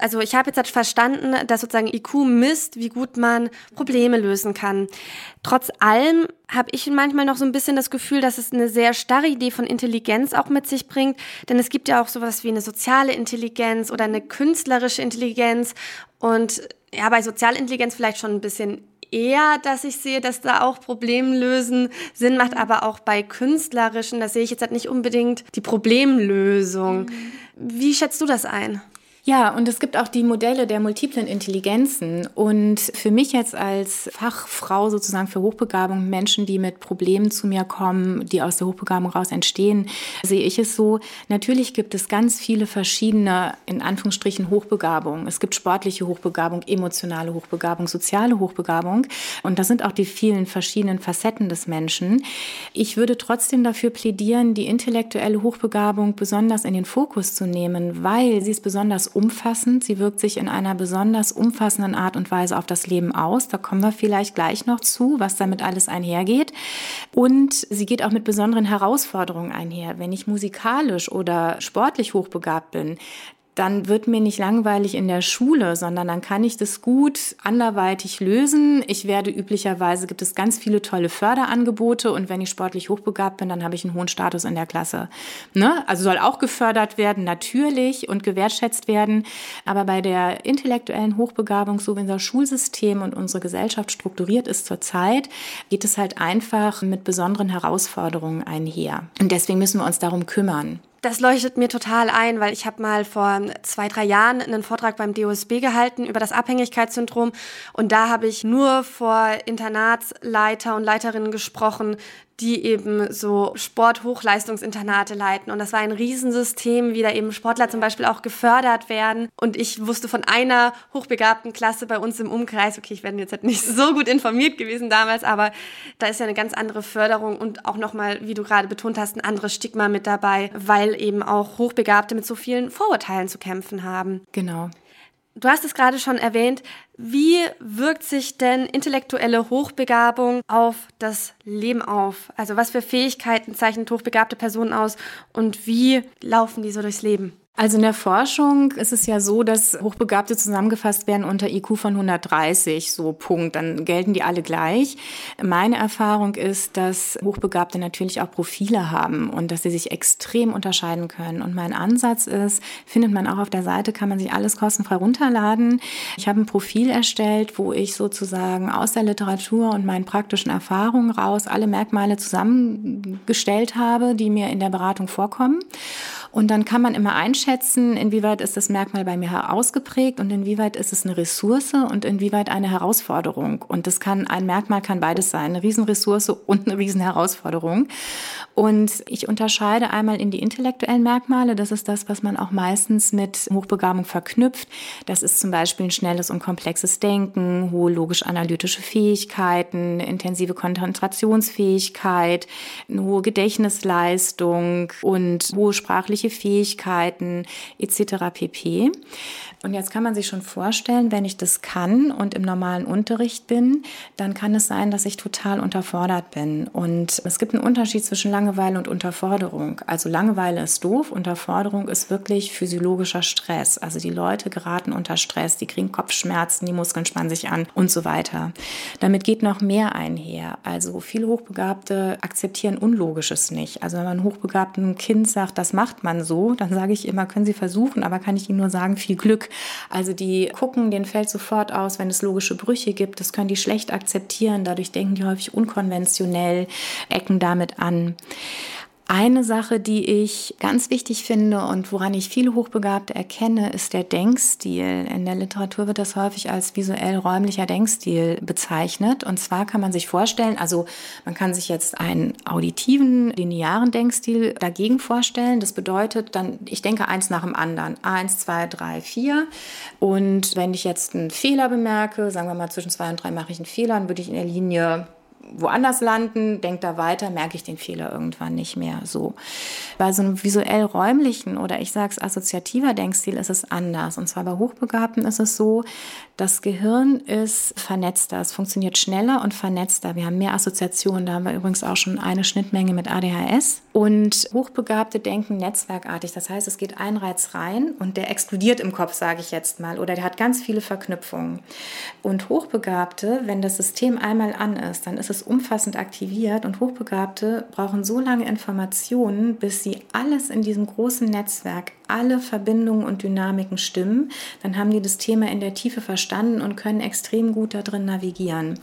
Also ich habe jetzt halt verstanden, dass sozusagen IQ misst, wie gut man Probleme lösen kann. Trotz allem habe ich manchmal noch so ein bisschen das Gefühl, dass es eine sehr starre Idee von Intelligenz auch mit sich bringt. Denn es gibt ja auch sowas wie eine soziale Intelligenz oder eine künstlerische Intelligenz. Und ja, bei Sozialintelligenz vielleicht schon ein bisschen eher, dass ich sehe, dass da auch Problemlösen Sinn macht, aber auch bei künstlerischen, da sehe ich jetzt halt nicht unbedingt die Problemlösung. Mhm. Wie schätzt du das ein? Ja, und es gibt auch die Modelle der multiplen Intelligenzen. Und für mich jetzt als Fachfrau sozusagen für Hochbegabung, Menschen, die mit Problemen zu mir kommen, die aus der Hochbegabung raus entstehen, sehe ich es so. Natürlich gibt es ganz viele verschiedene, in Anführungsstrichen, Hochbegabungen. Es gibt sportliche Hochbegabung, emotionale Hochbegabung, soziale Hochbegabung. Und das sind auch die vielen verschiedenen Facetten des Menschen. Ich würde trotzdem dafür plädieren, die intellektuelle Hochbegabung besonders in den Fokus zu nehmen, weil sie ist besonders umfassend. Sie wirkt sich in einer besonders umfassenden Art und Weise auf das Leben aus. Da kommen wir vielleicht gleich noch zu, was damit alles einhergeht. Und sie geht auch mit besonderen Herausforderungen einher. Wenn ich musikalisch oder sportlich hochbegabt bin, dann wird mir nicht langweilig in der Schule, sondern dann kann ich das gut anderweitig lösen. Ich werde üblicherweise, gibt es ganz viele tolle Förderangebote und wenn ich sportlich hochbegabt bin, dann habe ich einen hohen Status in der Klasse. Ne? Also soll auch gefördert werden, natürlich und gewertschätzt werden. Aber bei der intellektuellen Hochbegabung, so wie unser Schulsystem und unsere Gesellschaft strukturiert ist zurzeit, geht es halt einfach mit besonderen Herausforderungen einher. Und deswegen müssen wir uns darum kümmern. Das leuchtet mir total ein, weil ich habe mal vor zwei, drei Jahren einen Vortrag beim DOSB gehalten über das Abhängigkeitssyndrom. Und da habe ich nur vor Internatsleiter und Leiterinnen gesprochen, die eben so Sporthochleistungsinternate leiten. Und das war ein Riesensystem, wie da eben Sportler zum Beispiel auch gefördert werden. Und ich wusste von einer hochbegabten Klasse bei uns im Umkreis, okay, ich werde jetzt halt nicht so gut informiert gewesen damals, aber da ist ja eine ganz andere Förderung und auch nochmal, wie du gerade betont hast, ein anderes Stigma mit dabei, weil eben auch Hochbegabte mit so vielen Vorurteilen zu kämpfen haben. Genau. Du hast es gerade schon erwähnt. Wie wirkt sich denn intellektuelle Hochbegabung auf das Leben auf? Also was für Fähigkeiten zeichnet hochbegabte Personen aus und wie laufen die so durchs Leben? Also in der Forschung ist es ja so, dass Hochbegabte zusammengefasst werden unter IQ von 130, so Punkt. Dann gelten die alle gleich. Meine Erfahrung ist, dass Hochbegabte natürlich auch Profile haben und dass sie sich extrem unterscheiden können. Und mein Ansatz ist, findet man auch auf der Seite, kann man sich alles kostenfrei runterladen. Ich habe ein Profil erstellt, wo ich sozusagen aus der Literatur und meinen praktischen Erfahrungen raus alle Merkmale zusammengestellt habe, die mir in der Beratung vorkommen. Und dann kann man immer einschätzen, inwieweit ist das Merkmal bei mir ausgeprägt und inwieweit ist es eine Ressource und inwieweit eine Herausforderung. Und das kann, ein Merkmal kann beides sein, eine Riesenressource und eine Riesenherausforderung. Und ich unterscheide einmal in die intellektuellen Merkmale. Das ist das, was man auch meistens mit Hochbegabung verknüpft. Das ist zum Beispiel ein schnelles und komplexes Denken, hohe logisch-analytische Fähigkeiten, intensive Konzentrationsfähigkeit, eine hohe Gedächtnisleistung und hohe sprachliche sprachliche Fähigkeiten etc. pp. Und jetzt kann man sich schon vorstellen, wenn ich das kann und im normalen Unterricht bin, dann kann es sein, dass ich total unterfordert bin. Und es gibt einen Unterschied zwischen Langeweile und Unterforderung. Also Langeweile ist doof, Unterforderung ist wirklich physiologischer Stress. Also die Leute geraten unter Stress, die kriegen Kopfschmerzen, die Muskeln spannen sich an und so weiter. Damit geht noch mehr einher. Also viele Hochbegabte akzeptieren Unlogisches nicht. Also wenn man hochbegabten Kind sagt, das macht man so, dann sage ich immer, können Sie versuchen, aber kann ich Ihnen nur sagen, viel Glück. Also die gucken, denen fällt sofort aus, wenn es logische Brüche gibt. Das können die schlecht akzeptieren. Dadurch denken die häufig unkonventionell, ecken damit an. Eine Sache, die ich ganz wichtig finde und woran ich viele Hochbegabte erkenne, ist der Denkstil. In der Literatur wird das häufig als visuell räumlicher Denkstil bezeichnet. Und zwar kann man sich vorstellen, also man kann sich jetzt einen auditiven, linearen Denkstil dagegen vorstellen. Das bedeutet dann, ich denke eins nach dem anderen. Eins, zwei, drei, vier. Und wenn ich jetzt einen Fehler bemerke, sagen wir mal zwischen zwei und drei mache ich einen Fehler, dann würde ich in der Linie woanders landen, denkt da weiter, merke ich den Fehler irgendwann nicht mehr so. Bei so einem visuell räumlichen oder ich sage es assoziativer Denkstil ist es anders. Und zwar bei Hochbegabten ist es so, das Gehirn ist vernetzter, es funktioniert schneller und vernetzter. Wir haben mehr Assoziationen, da haben wir übrigens auch schon eine Schnittmenge mit ADHS. Und Hochbegabte denken netzwerkartig, das heißt, es geht ein Reiz rein und der explodiert im Kopf, sage ich jetzt mal, oder der hat ganz viele Verknüpfungen. Und Hochbegabte, wenn das System einmal an ist, dann ist es umfassend aktiviert und Hochbegabte brauchen so lange Informationen, bis sie alles in diesem großen Netzwerk alle Verbindungen und Dynamiken stimmen, dann haben die das Thema in der Tiefe verstanden und können extrem gut darin navigieren.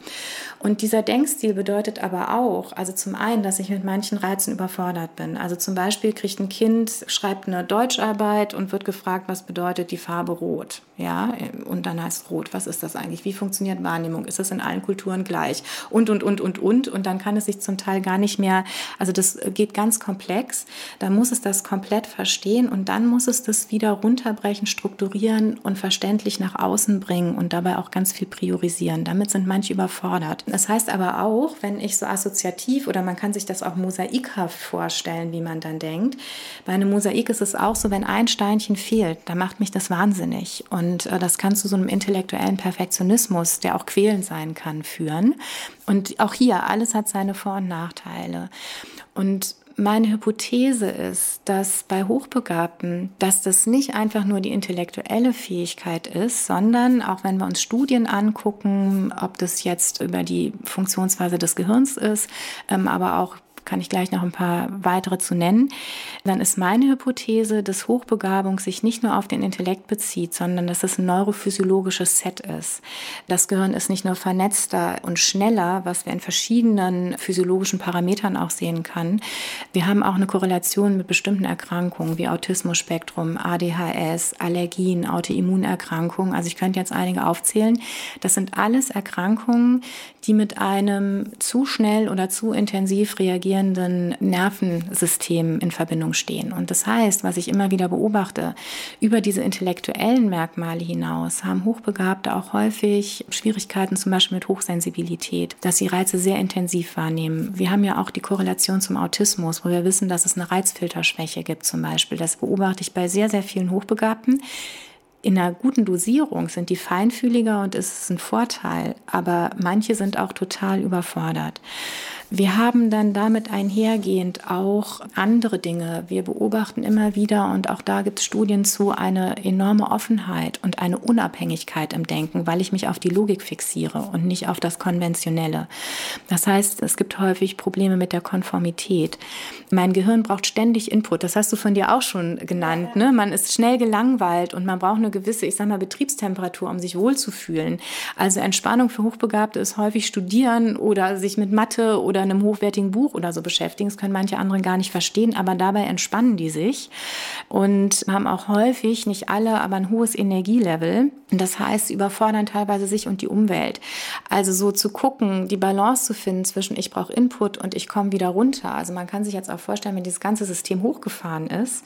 Und dieser Denkstil bedeutet aber auch, also zum einen, dass ich mit manchen Reizen überfordert bin. Also zum Beispiel kriegt ein Kind, schreibt eine Deutscharbeit und wird gefragt, was bedeutet die Farbe Rot? Ja, und dann heißt Rot, was ist das eigentlich? Wie funktioniert Wahrnehmung? Ist das in allen Kulturen gleich? Und, und, und, und, und. Und dann kann es sich zum Teil gar nicht mehr, also das geht ganz komplex. Da muss es das komplett verstehen und dann muss es das wieder runterbrechen, strukturieren und verständlich nach außen bringen und dabei auch ganz viel priorisieren. Damit sind manche überfordert. Das heißt aber auch, wenn ich so assoziativ oder man kann sich das auch mosaikhaft vorstellen, wie man dann denkt. Bei einem Mosaik ist es auch so, wenn ein Steinchen fehlt, da macht mich das wahnsinnig. Und äh, das kann zu so einem intellektuellen Perfektionismus, der auch quälend sein kann, führen. Und auch hier, alles hat seine Vor- und Nachteile. Und meine Hypothese ist, dass bei Hochbegabten, dass das nicht einfach nur die intellektuelle Fähigkeit ist, sondern auch wenn wir uns Studien angucken, ob das jetzt über die Funktionsweise des Gehirns ist, ähm, aber auch kann ich gleich noch ein paar weitere zu nennen, dann ist meine Hypothese, dass Hochbegabung sich nicht nur auf den Intellekt bezieht, sondern dass es ein neurophysiologisches Set ist. Das Gehirn ist nicht nur vernetzter und schneller, was wir in verschiedenen physiologischen Parametern auch sehen kann. Wir haben auch eine Korrelation mit bestimmten Erkrankungen wie Autismus-Spektrum, ADHS, Allergien, Autoimmunerkrankungen. Also ich könnte jetzt einige aufzählen. Das sind alles Erkrankungen, die mit einem zu schnell oder zu intensiv reagieren reagierenden Nervensystem in Verbindung stehen. Und das heißt, was ich immer wieder beobachte, über diese intellektuellen Merkmale hinaus haben Hochbegabte auch häufig Schwierigkeiten zum Beispiel mit Hochsensibilität, dass sie Reize sehr intensiv wahrnehmen. Wir haben ja auch die Korrelation zum Autismus, wo wir wissen, dass es eine Reizfilterschwäche gibt zum Beispiel. Das beobachte ich bei sehr, sehr vielen Hochbegabten in einer guten Dosierung sind die feinfühliger und es ist ein Vorteil, aber manche sind auch total überfordert. Wir haben dann damit einhergehend auch andere Dinge. Wir beobachten immer wieder, und auch da gibt es Studien zu, eine enorme Offenheit und eine Unabhängigkeit im Denken, weil ich mich auf die Logik fixiere und nicht auf das Konventionelle. Das heißt, es gibt häufig Probleme mit der Konformität. Mein Gehirn braucht ständig Input. Das hast du von dir auch schon genannt. Ne? Man ist schnell gelangweilt und man braucht eine gewisse, ich sag mal, Betriebstemperatur, um sich wohlzufühlen. Also Entspannung für Hochbegabte ist häufig studieren oder sich mit Mathe oder oder einem hochwertigen Buch oder so beschäftigen. Das können manche anderen gar nicht verstehen, aber dabei entspannen die sich und haben auch häufig, nicht alle, aber ein hohes Energielevel. Das heißt, sie überfordern teilweise sich und die Umwelt. Also so zu gucken, die Balance zu finden zwischen ich brauche Input und ich komme wieder runter. Also man kann sich jetzt auch vorstellen, wenn dieses ganze System hochgefahren ist,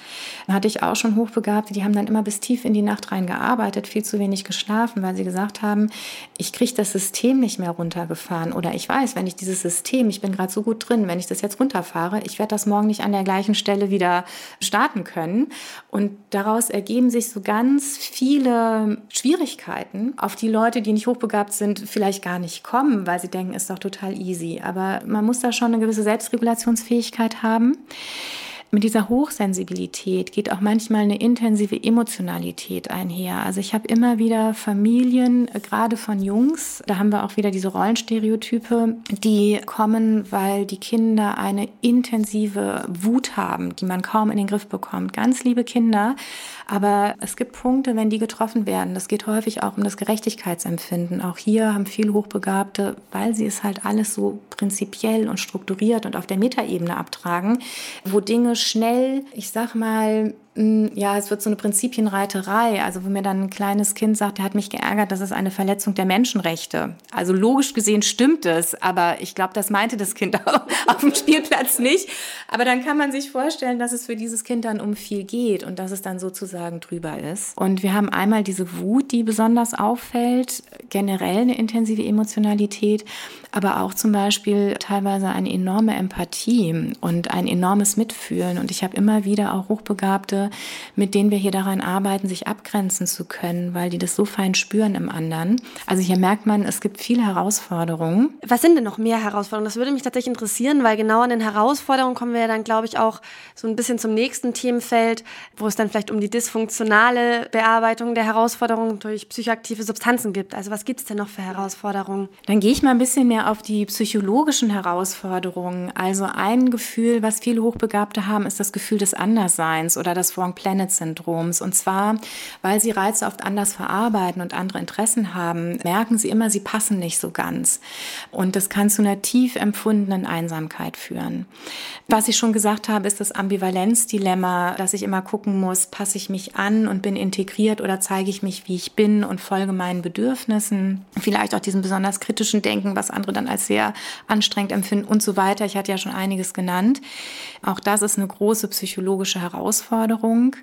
hatte ich auch schon Hochbegabte, die haben dann immer bis tief in die Nacht rein gearbeitet, viel zu wenig geschlafen, weil sie gesagt haben, ich kriege das System nicht mehr runtergefahren oder ich weiß, wenn ich dieses System, ich bin gerade so gut drin, wenn ich das jetzt runterfahre, ich werde das morgen nicht an der gleichen Stelle wieder starten können. Und daraus ergeben sich so ganz viele Schwierigkeiten, auf die Leute, die nicht hochbegabt sind, vielleicht gar nicht kommen, weil sie denken, ist doch total easy. Aber man muss da schon eine gewisse Selbstregulationsfähigkeit haben. Mit dieser Hochsensibilität geht auch manchmal eine intensive Emotionalität einher. Also ich habe immer wieder Familien, äh, gerade von Jungs, da haben wir auch wieder diese Rollenstereotype, die kommen, weil die Kinder eine intensive Wut haben, die man kaum in den Griff bekommt. Ganz liebe Kinder, aber es gibt Punkte, wenn die getroffen werden. Das geht häufig auch um das Gerechtigkeitsempfinden. Auch hier haben viele Hochbegabte, weil sie es halt alles so prinzipiell und strukturiert und auf der Metaebene abtragen, wo Dinge schnell, ich sag mal, ja, es wird so eine Prinzipienreiterei. Also, wo mir dann ein kleines Kind sagt, er hat mich geärgert, das ist eine Verletzung der Menschenrechte. Also, logisch gesehen stimmt es, aber ich glaube, das meinte das Kind auch auf dem Spielplatz nicht. Aber dann kann man sich vorstellen, dass es für dieses Kind dann um viel geht und dass es dann sozusagen drüber ist. Und wir haben einmal diese Wut, die besonders auffällt, generell eine intensive Emotionalität, aber auch zum Beispiel teilweise eine enorme Empathie und ein enormes Mitfühlen. Und ich habe immer wieder auch hochbegabte mit denen wir hier daran arbeiten, sich abgrenzen zu können, weil die das so fein spüren im anderen. Also hier merkt man, es gibt viele Herausforderungen. Was sind denn noch mehr Herausforderungen? Das würde mich tatsächlich interessieren, weil genau an den Herausforderungen kommen wir ja dann, glaube ich, auch so ein bisschen zum nächsten Themenfeld, wo es dann vielleicht um die dysfunktionale Bearbeitung der Herausforderungen durch psychoaktive Substanzen gibt. Also was gibt es denn noch für Herausforderungen? Dann gehe ich mal ein bisschen mehr auf die psychologischen Herausforderungen. Also ein Gefühl, was viele Hochbegabte haben, ist das Gefühl des Andersseins oder das Wrong Planet Syndroms. Und zwar, weil sie Reize oft anders verarbeiten und andere Interessen haben, merken sie immer, sie passen nicht so ganz. Und das kann zu einer tief empfundenen Einsamkeit führen. Was ich schon gesagt habe, ist das Ambivalenzdilemma, dass ich immer gucken muss, passe ich mich an und bin integriert oder zeige ich mich, wie ich bin und folge meinen Bedürfnissen. Vielleicht auch diesem besonders kritischen Denken, was andere dann als sehr anstrengend empfinden und so weiter. Ich hatte ja schon einiges genannt. Auch das ist eine große psychologische Herausforderung. Herausforderung.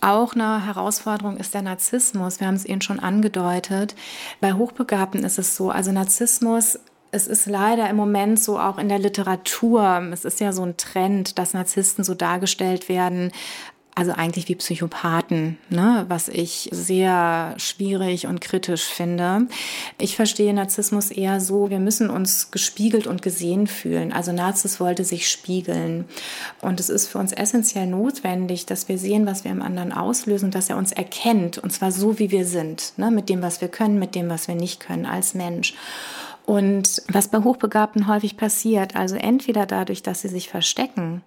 Auch eine Herausforderung ist der Narzissmus. Wir haben es eben schon angedeutet. Bei Hochbegabten ist es so, also Narzissmus es ist leider im Moment so auch in der Literatur, es ist ja so ein Trend, dass Narzissten so dargestellt werden, also eigentlich wie Psychopathen, ne? was ich sehr schwierig und kritisch finde. Ich verstehe Narzissmus eher so, wir müssen uns gespiegelt und gesehen fühlen. Also Narzis wollte sich spiegeln. Und es ist für uns essentiell notwendig, dass wir sehen, was wir im anderen auslösen, dass er uns erkennt, und zwar so, wie wir sind, ne? mit dem, was wir können, mit dem, was wir nicht können als Mensch. Und was bei Hochbegabten häufig passiert, also entweder dadurch, dass sie sich verstecken,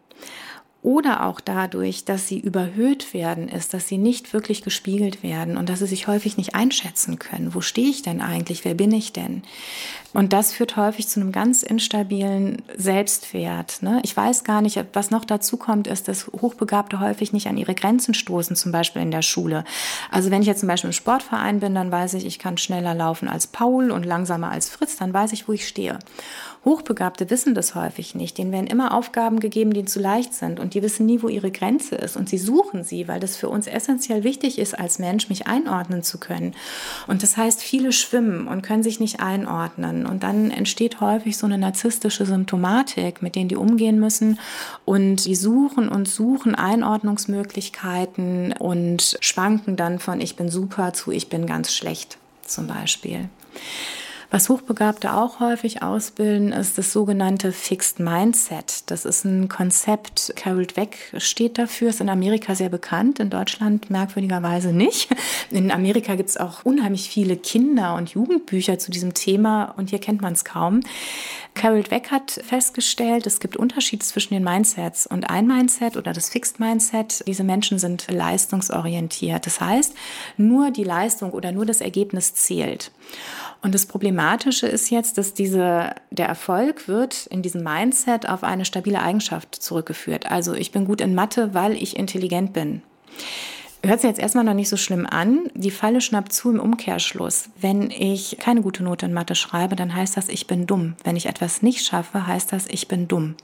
oder auch dadurch, dass sie überhöht werden, ist, dass sie nicht wirklich gespiegelt werden und dass sie sich häufig nicht einschätzen können. Wo stehe ich denn eigentlich? Wer bin ich denn? Und das führt häufig zu einem ganz instabilen Selbstwert. Ne? Ich weiß gar nicht, was noch dazu kommt, ist, dass Hochbegabte häufig nicht an ihre Grenzen stoßen, zum Beispiel in der Schule. Also wenn ich jetzt zum Beispiel im Sportverein bin, dann weiß ich, ich kann schneller laufen als Paul und langsamer als Fritz, dann weiß ich, wo ich stehe. Hochbegabte wissen das häufig nicht. Denen werden immer Aufgaben gegeben, die zu leicht sind und die wissen nie, wo ihre Grenze ist und sie suchen sie, weil das für uns essentiell wichtig ist, als Mensch mich einordnen zu können. Und das heißt, viele schwimmen und können sich nicht einordnen und dann entsteht häufig so eine narzisstische Symptomatik, mit denen die umgehen müssen und die suchen und suchen Einordnungsmöglichkeiten und schwanken dann von ich bin super zu ich bin ganz schlecht zum Beispiel. Was Hochbegabte auch häufig ausbilden, ist das sogenannte Fixed Mindset. Das ist ein Konzept, Carol Dweck steht dafür, ist in Amerika sehr bekannt, in Deutschland merkwürdigerweise nicht. In Amerika gibt es auch unheimlich viele Kinder- und Jugendbücher zu diesem Thema und hier kennt man es kaum. Carol Dweck hat festgestellt, es gibt Unterschiede zwischen den Mindsets und ein Mindset oder das Fixed Mindset. Diese Menschen sind leistungsorientiert. Das heißt, nur die Leistung oder nur das Ergebnis zählt. Und das Problematische ist jetzt, dass diese, der Erfolg wird in diesem Mindset auf eine stabile Eigenschaft zurückgeführt. Also ich bin gut in Mathe, weil ich intelligent bin. Hört sich jetzt erstmal noch nicht so schlimm an. Die Falle schnappt zu im Umkehrschluss. Wenn ich keine gute Note in Mathe schreibe, dann heißt das, ich bin dumm. Wenn ich etwas nicht schaffe, heißt das, ich bin dumm.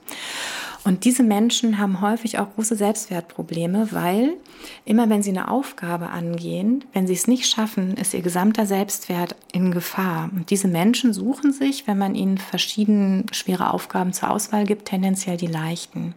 Und diese Menschen haben häufig auch große Selbstwertprobleme, weil immer wenn sie eine Aufgabe angehen, wenn sie es nicht schaffen, ist ihr gesamter Selbstwert in Gefahr. Und diese Menschen suchen sich, wenn man ihnen verschiedene schwere Aufgaben zur Auswahl gibt, tendenziell die leichten.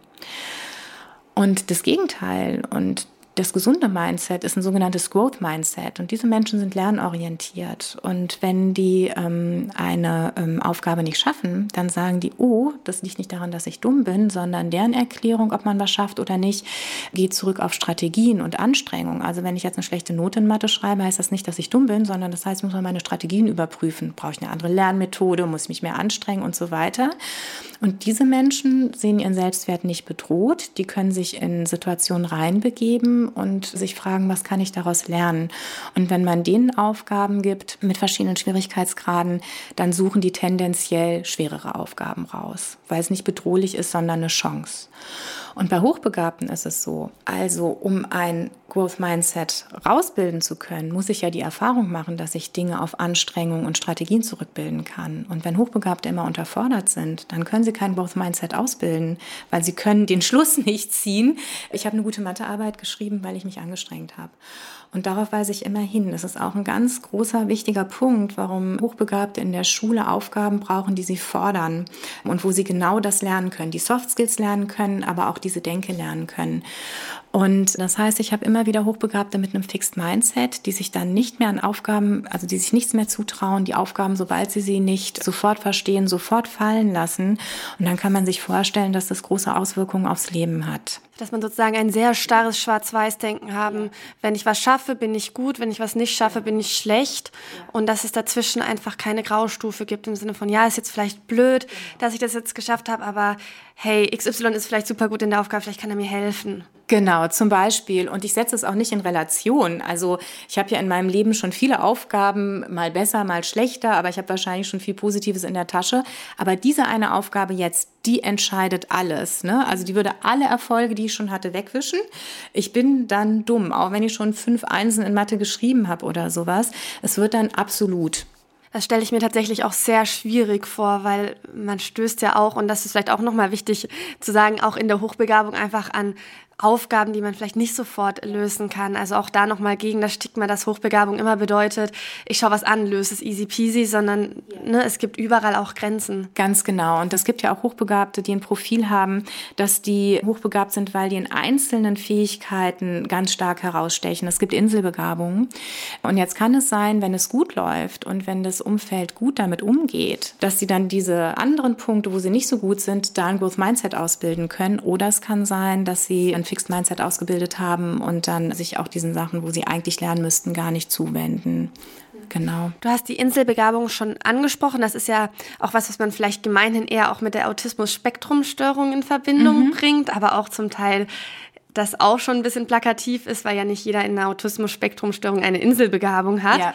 Und das Gegenteil und das gesunde Mindset ist ein sogenanntes Growth Mindset und diese Menschen sind lernorientiert. Und wenn die ähm, eine ähm, Aufgabe nicht schaffen, dann sagen die, oh, das liegt nicht daran, dass ich dumm bin, sondern deren Erklärung, ob man was schafft oder nicht, geht zurück auf Strategien und Anstrengungen. Also wenn ich jetzt eine schlechte Note in Mathe schreibe, heißt das nicht, dass ich dumm bin, sondern das heißt, ich muss man meine Strategien überprüfen. Brauche ich eine andere Lernmethode, muss mich mehr anstrengen und so weiter. Und diese Menschen sehen ihren Selbstwert nicht bedroht. Die können sich in Situationen reinbegeben und sich fragen, was kann ich daraus lernen? Und wenn man denen Aufgaben gibt mit verschiedenen Schwierigkeitsgraden, dann suchen die tendenziell schwerere Aufgaben raus, weil es nicht bedrohlich ist, sondern eine Chance. Und bei Hochbegabten ist es so, also um ein Growth Mindset rausbilden zu können, muss ich ja die Erfahrung machen, dass ich Dinge auf Anstrengungen und Strategien zurückbilden kann. Und wenn Hochbegabte immer unterfordert sind, dann können sie kein Growth Mindset ausbilden, weil sie können den Schluss nicht ziehen. Ich habe eine gute Mathearbeit geschrieben, weil ich mich angestrengt habe. Und darauf weise ich immer hin. Das ist auch ein ganz großer, wichtiger Punkt, warum Hochbegabte in der Schule Aufgaben brauchen, die sie fordern und wo sie genau das lernen können, die Soft Skills lernen können, aber auch diese Denke lernen können. Und das heißt, ich habe immer wieder Hochbegabte mit einem Fixed Mindset, die sich dann nicht mehr an Aufgaben, also die sich nichts mehr zutrauen, die Aufgaben, sobald sie sie nicht sofort verstehen, sofort fallen lassen. Und dann kann man sich vorstellen, dass das große Auswirkungen aufs Leben hat. Dass man sozusagen ein sehr starres Schwarz-Weiß-Denken haben. Wenn ich was schaffe, bin ich gut. Wenn ich was nicht schaffe, bin ich schlecht. Und dass es dazwischen einfach keine Graustufe gibt im Sinne von, ja, ist jetzt vielleicht blöd, dass ich das jetzt geschafft habe, aber hey, XY ist vielleicht super gut in der Aufgabe, vielleicht kann er mir helfen. Genau, zum Beispiel. Und ich setze es auch nicht in Relation. Also ich habe ja in meinem Leben schon viele Aufgaben, mal besser, mal schlechter, aber ich habe wahrscheinlich schon viel Positives in der Tasche. Aber diese eine Aufgabe jetzt, die entscheidet alles. Ne? Also die würde alle Erfolge, die ich schon hatte, wegwischen. Ich bin dann dumm, auch wenn ich schon fünf Einsen in Mathe geschrieben habe oder sowas. Es wird dann absolut. Das stelle ich mir tatsächlich auch sehr schwierig vor, weil man stößt ja auch, und das ist vielleicht auch nochmal wichtig zu sagen, auch in der Hochbegabung einfach an Aufgaben, die man vielleicht nicht sofort lösen kann. Also auch da nochmal gegen das Stigma, dass Hochbegabung immer bedeutet, ich schaue was an, löse es easy peasy, sondern ne, es gibt überall auch Grenzen. Ganz genau. Und es gibt ja auch Hochbegabte, die ein Profil haben, dass die hochbegabt sind, weil die in einzelnen Fähigkeiten ganz stark herausstechen. Es gibt Inselbegabungen. Und jetzt kann es sein, wenn es gut läuft und wenn das Umfeld gut damit umgeht, dass sie dann diese anderen Punkte, wo sie nicht so gut sind, da ein Growth Mindset ausbilden können. Oder es kann sein, dass sie ein Fixed Mindset ausgebildet haben und dann sich auch diesen Sachen, wo sie eigentlich lernen müssten, gar nicht zuwenden. Genau. Du hast die Inselbegabung schon angesprochen. Das ist ja auch was, was man vielleicht gemeinhin eher auch mit der Autismus-Spektrum-Störung in Verbindung mhm. bringt, aber auch zum Teil das auch schon ein bisschen plakativ ist, weil ja nicht jeder in der Autismus-Spektrum-Störung eine Inselbegabung hat. Ja.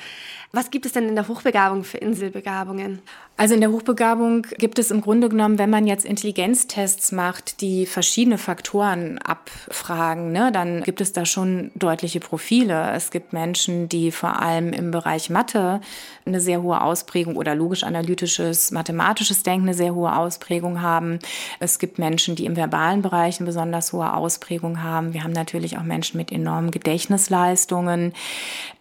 Was gibt es denn in der Hochbegabung für Inselbegabungen? Also in der Hochbegabung gibt es im Grunde genommen, wenn man jetzt Intelligenztests macht, die verschiedene Faktoren abfragen, ne, dann gibt es da schon deutliche Profile. Es gibt Menschen, die vor allem im Bereich Mathe eine sehr hohe Ausprägung oder logisch-analytisches, mathematisches Denken eine sehr hohe Ausprägung haben. Es gibt Menschen, die im verbalen Bereich eine besonders hohe Ausprägung haben. Wir haben natürlich auch Menschen mit enormen Gedächtnisleistungen.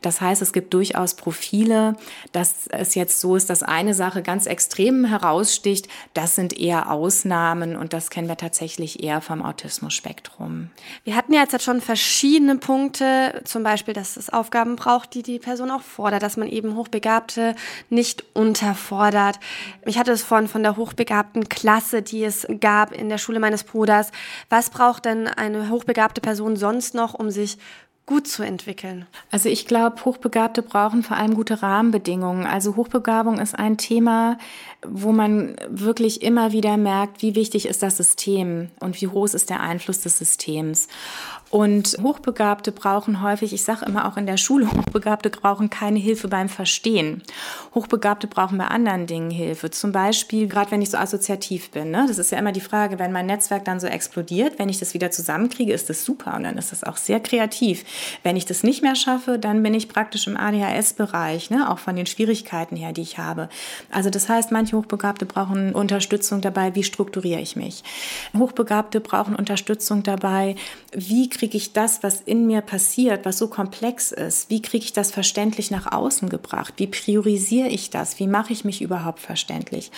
Das heißt, es gibt durchaus Profile, dass es jetzt so ist, dass eine Sache ganz extrem heraussticht, das sind eher Ausnahmen und das kennen wir tatsächlich eher vom Autismus-Spektrum. Wir hatten ja jetzt schon verschiedene Punkte, zum Beispiel, dass es Aufgaben braucht, die die Person auch fordert, dass man eben Hochbegabte nicht unterfordert. Ich hatte es vorhin von der hochbegabten Klasse, die es gab in der Schule meines Bruders. Was braucht denn eine hochbegabte Person sonst noch, um sich gut zu entwickeln? Also ich glaube, Hochbegabte brauchen vor allem gute Rahmenbedingungen. Also Hochbegabung ist ein Thema, wo man wirklich immer wieder merkt, wie wichtig ist das System und wie groß ist der Einfluss des Systems. Und Hochbegabte brauchen häufig, ich sage immer auch in der Schule, Hochbegabte brauchen keine Hilfe beim Verstehen. Hochbegabte brauchen bei anderen Dingen Hilfe. Zum Beispiel, gerade wenn ich so assoziativ bin, ne? das ist ja immer die Frage, wenn mein Netzwerk dann so explodiert, wenn ich das wieder zusammenkriege, ist das super und dann ist das auch sehr kreativ. Wenn ich das nicht mehr schaffe, dann bin ich praktisch im ADHS-Bereich, ne? auch von den Schwierigkeiten her, die ich habe. Also das heißt, manche Hochbegabte brauchen Unterstützung dabei, wie strukturiere ich mich. Hochbegabte brauchen Unterstützung dabei, wie kriege ich das, was in mir passiert, was so komplex ist, wie kriege ich das verständlich nach außen gebracht? Wie priorisiere ich das? Wie mache ich mich überhaupt verständlich?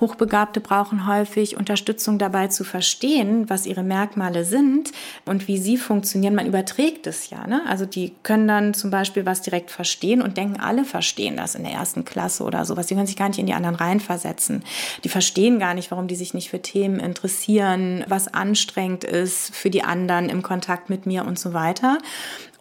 Hochbegabte brauchen häufig Unterstützung dabei zu verstehen, was ihre Merkmale sind und wie sie funktionieren. Man überträgt es ja. Ne? Also die können dann zum Beispiel was direkt verstehen und denken, alle verstehen das in der ersten Klasse oder sowas. Die können sich gar nicht in die anderen reinversetzen. Die verstehen gar nicht, warum die sich nicht für Themen interessieren, was anstrengend ist für die anderen im Kontakt Kontakt mit mir und so weiter.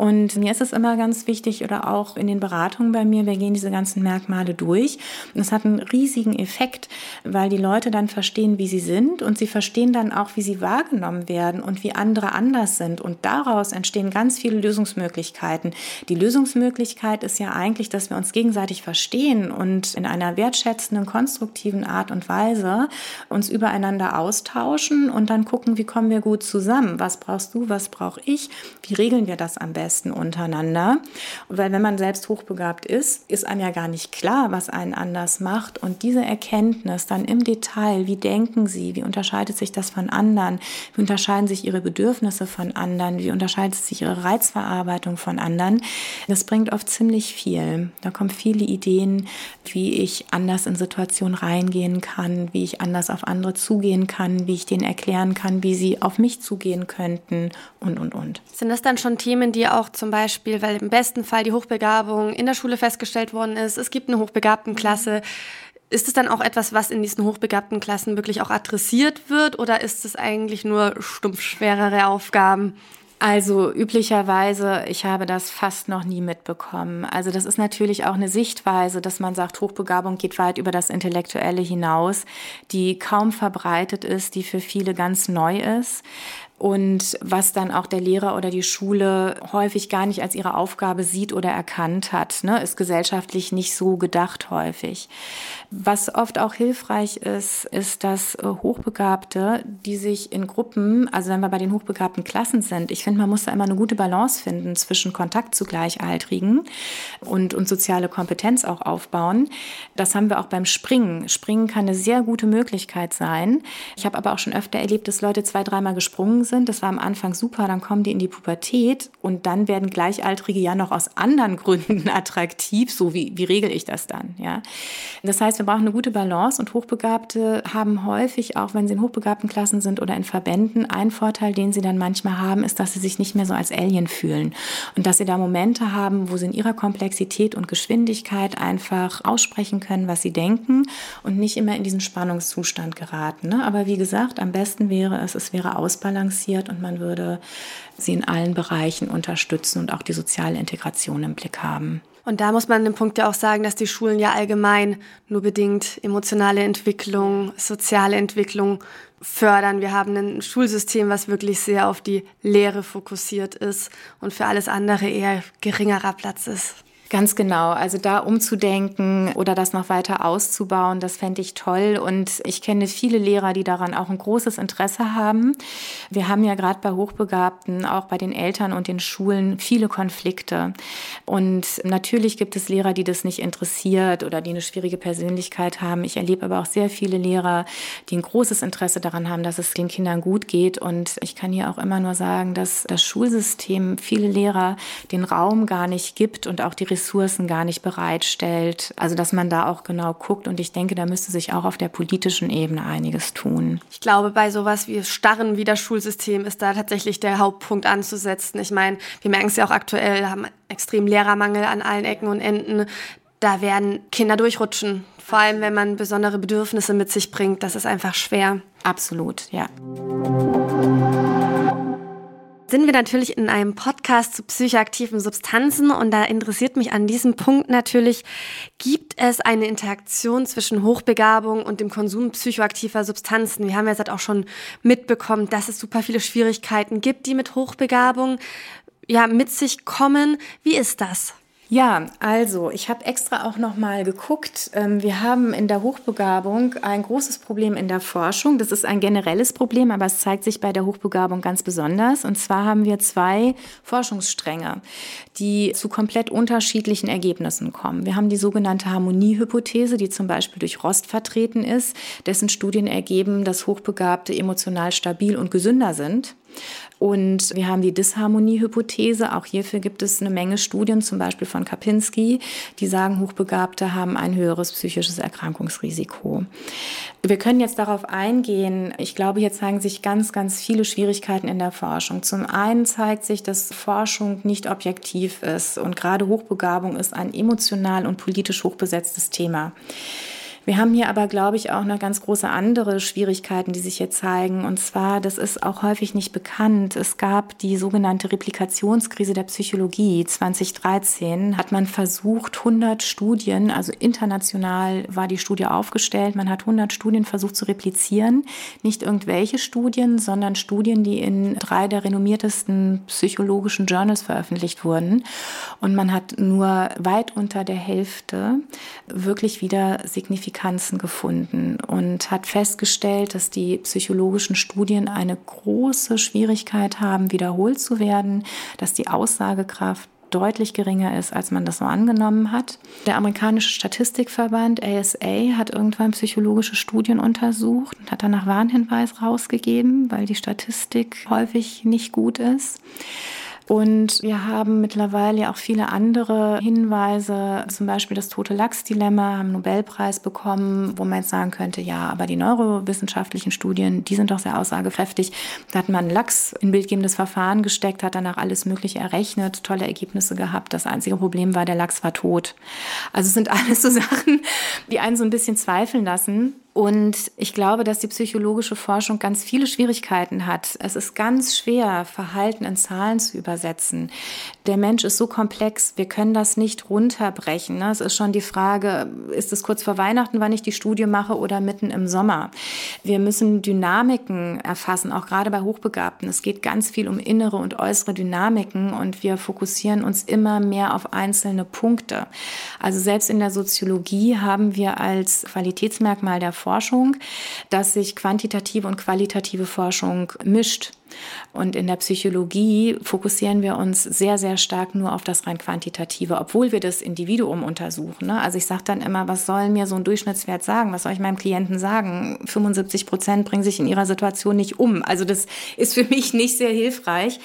Und mir ist es immer ganz wichtig oder auch in den Beratungen bei mir, wir gehen diese ganzen Merkmale durch. Und es hat einen riesigen Effekt, weil die Leute dann verstehen, wie sie sind und sie verstehen dann auch, wie sie wahrgenommen werden und wie andere anders sind. Und daraus entstehen ganz viele Lösungsmöglichkeiten. Die Lösungsmöglichkeit ist ja eigentlich, dass wir uns gegenseitig verstehen und in einer wertschätzenden, konstruktiven Art und Weise uns übereinander austauschen und dann gucken, wie kommen wir gut zusammen. Was brauchst du, was brauche ich? Wie regeln wir das am besten? Besten untereinander. Weil wenn man selbst hochbegabt ist, ist einem ja gar nicht klar, was einen anders macht. Und diese Erkenntnis dann im Detail, wie denken sie, wie unterscheidet sich das von anderen, wie unterscheiden sich ihre Bedürfnisse von anderen, wie unterscheidet sich ihre Reizverarbeitung von anderen, das bringt oft ziemlich viel. Da kommen viele Ideen, wie ich anders in Situationen reingehen kann, wie ich anders auf andere zugehen kann, wie ich denen erklären kann, wie sie auf mich zugehen könnten und, und, und. Sind das dann schon Themen, die auch zum Beispiel, weil im besten Fall die Hochbegabung in der Schule festgestellt worden ist, es gibt eine hochbegabten Klasse. Ist es dann auch etwas, was in diesen hochbegabten Klassen wirklich auch adressiert wird oder ist es eigentlich nur stumpf schwerere Aufgaben? Also üblicherweise, ich habe das fast noch nie mitbekommen. Also das ist natürlich auch eine Sichtweise, dass man sagt, Hochbegabung geht weit über das Intellektuelle hinaus, die kaum verbreitet ist, die für viele ganz neu ist und was dann auch der Lehrer oder die Schule häufig gar nicht als ihre Aufgabe sieht oder erkannt hat, ne, ist gesellschaftlich nicht so gedacht häufig. Was oft auch hilfreich ist, ist, dass äh, Hochbegabte, die sich in Gruppen, also wenn wir bei den hochbegabten Klassen sind, ich finde, man muss da immer eine gute Balance finden zwischen Kontakt zu Gleichaltrigen und, und soziale Kompetenz auch aufbauen. Das haben wir auch beim Springen. Springen kann eine sehr gute Möglichkeit sein. Ich habe aber auch schon öfter erlebt, dass Leute zwei, dreimal gesprungen sind. Das war am Anfang super, dann kommen die in die Pubertät und dann werden Gleichaltrige ja noch aus anderen Gründen attraktiv. So wie, wie regel ich das dann? Ja? Das heißt, wir brauchen eine gute Balance und Hochbegabte haben häufig, auch wenn sie in hochbegabten Klassen sind oder in Verbänden, einen Vorteil, den sie dann manchmal haben, ist, dass sie sich nicht mehr so als Alien fühlen und dass sie da Momente haben, wo sie in ihrer Komplexität und Geschwindigkeit einfach aussprechen können, was sie denken und nicht immer in diesen Spannungszustand geraten. Ne? Aber wie gesagt, am besten wäre es, es wäre ausbalanciert und man würde sie in allen Bereichen unterstützen und auch die soziale Integration im Blick haben. Und da muss man an dem Punkt ja auch sagen, dass die Schulen ja allgemein nur bedingt emotionale Entwicklung, soziale Entwicklung fördern. Wir haben ein Schulsystem, was wirklich sehr auf die Lehre fokussiert ist und für alles andere eher geringerer Platz ist. Ganz genau. Also da umzudenken oder das noch weiter auszubauen, das fände ich toll. Und ich kenne viele Lehrer, die daran auch ein großes Interesse haben. Wir haben ja gerade bei Hochbegabten, auch bei den Eltern und den Schulen, viele Konflikte. Und natürlich gibt es Lehrer, die das nicht interessiert oder die eine schwierige Persönlichkeit haben. Ich erlebe aber auch sehr viele Lehrer, die ein großes Interesse daran haben, dass es den Kindern gut geht. Und ich kann hier auch immer nur sagen, dass das Schulsystem viele Lehrer den Raum gar nicht gibt und auch die gar nicht bereitstellt. Also dass man da auch genau guckt und ich denke, da müsste sich auch auf der politischen Ebene einiges tun. Ich glaube, bei sowas wie starren wie das Schulsystem ist da tatsächlich der Hauptpunkt anzusetzen. Ich meine, wir merken es ja auch aktuell, haben extrem Lehrermangel an allen Ecken und Enden. Da werden Kinder durchrutschen. Vor allem, wenn man besondere Bedürfnisse mit sich bringt. Das ist einfach schwer. Absolut, ja sind wir natürlich in einem Podcast zu psychoaktiven Substanzen und da interessiert mich an diesem Punkt natürlich, gibt es eine Interaktion zwischen Hochbegabung und dem Konsum psychoaktiver Substanzen? Wir haben ja jetzt auch schon mitbekommen, dass es super viele Schwierigkeiten gibt, die mit Hochbegabung ja mit sich kommen. Wie ist das? Ja, also ich habe extra auch noch mal geguckt. Ähm, wir haben in der Hochbegabung ein großes Problem in der Forschung. Das ist ein generelles Problem, aber es zeigt sich bei der Hochbegabung ganz besonders. Und zwar haben wir zwei Forschungsstränge, die zu komplett unterschiedlichen Ergebnissen kommen. Wir haben die sogenannte Harmoniehypothese, die zum Beispiel durch Rost vertreten ist, dessen Studien ergeben, dass Hochbegabte emotional stabil und gesünder sind. Und wir haben die Disharmoniehypothese. Auch hierfür gibt es eine Menge Studien, zum Beispiel von Kapinski, die sagen, Hochbegabte haben ein höheres psychisches Erkrankungsrisiko. Wir können jetzt darauf eingehen. Ich glaube, hier zeigen sich ganz, ganz viele Schwierigkeiten in der Forschung. Zum einen zeigt sich, dass Forschung nicht objektiv ist und gerade Hochbegabung ist ein emotional und politisch hochbesetztes Thema. Wir haben hier aber, glaube ich, auch noch ganz große andere Schwierigkeiten, die sich hier zeigen. Und zwar, das ist auch häufig nicht bekannt. Es gab die sogenannte Replikationskrise der Psychologie. 2013 hat man versucht, 100 Studien, also international war die Studie aufgestellt. Man hat 100 Studien versucht zu replizieren. Nicht irgendwelche Studien, sondern Studien, die in drei der renommiertesten psychologischen Journals veröffentlicht wurden. Und man hat nur weit unter der Hälfte wirklich wieder signifikant Signifikanzen gefunden und hat festgestellt, dass die psychologischen Studien eine große Schwierigkeit haben, wiederholt zu werden, dass die Aussagekraft deutlich geringer ist, als man das so angenommen hat. Der amerikanische Statistikverband ASA hat irgendwann psychologische Studien untersucht und hat danach Warnhinweis rausgegeben, weil die Statistik häufig nicht gut ist. Und wir haben mittlerweile auch viele andere Hinweise, zum Beispiel das tote Lachs-Dilemma, haben Nobelpreis bekommen, wo man jetzt sagen könnte, ja, aber die neurowissenschaftlichen Studien, die sind doch sehr aussagekräftig. Da hat man Lachs in bildgebendes Verfahren gesteckt, hat danach alles Mögliche errechnet, tolle Ergebnisse gehabt. Das einzige Problem war, der Lachs war tot. Also es sind alles so Sachen, die einen so ein bisschen zweifeln lassen. Und ich glaube, dass die psychologische Forschung ganz viele Schwierigkeiten hat. Es ist ganz schwer, Verhalten in Zahlen zu übersetzen. Der Mensch ist so komplex, wir können das nicht runterbrechen. Ne? Es ist schon die Frage, ist es kurz vor Weihnachten, wann ich die Studie mache oder mitten im Sommer? Wir müssen Dynamiken erfassen, auch gerade bei Hochbegabten. Es geht ganz viel um innere und äußere Dynamiken und wir fokussieren uns immer mehr auf einzelne Punkte. Also selbst in der Soziologie haben wir als Qualitätsmerkmal der Forschung, dass sich quantitative und qualitative Forschung mischt. Und in der Psychologie fokussieren wir uns sehr, sehr stark nur auf das rein quantitative, obwohl wir das Individuum untersuchen. Ne? Also ich sage dann immer, was soll mir so ein Durchschnittswert sagen? Was soll ich meinem Klienten sagen? 75 Prozent bringen sich in ihrer Situation nicht um. Also das ist für mich nicht sehr hilfreich.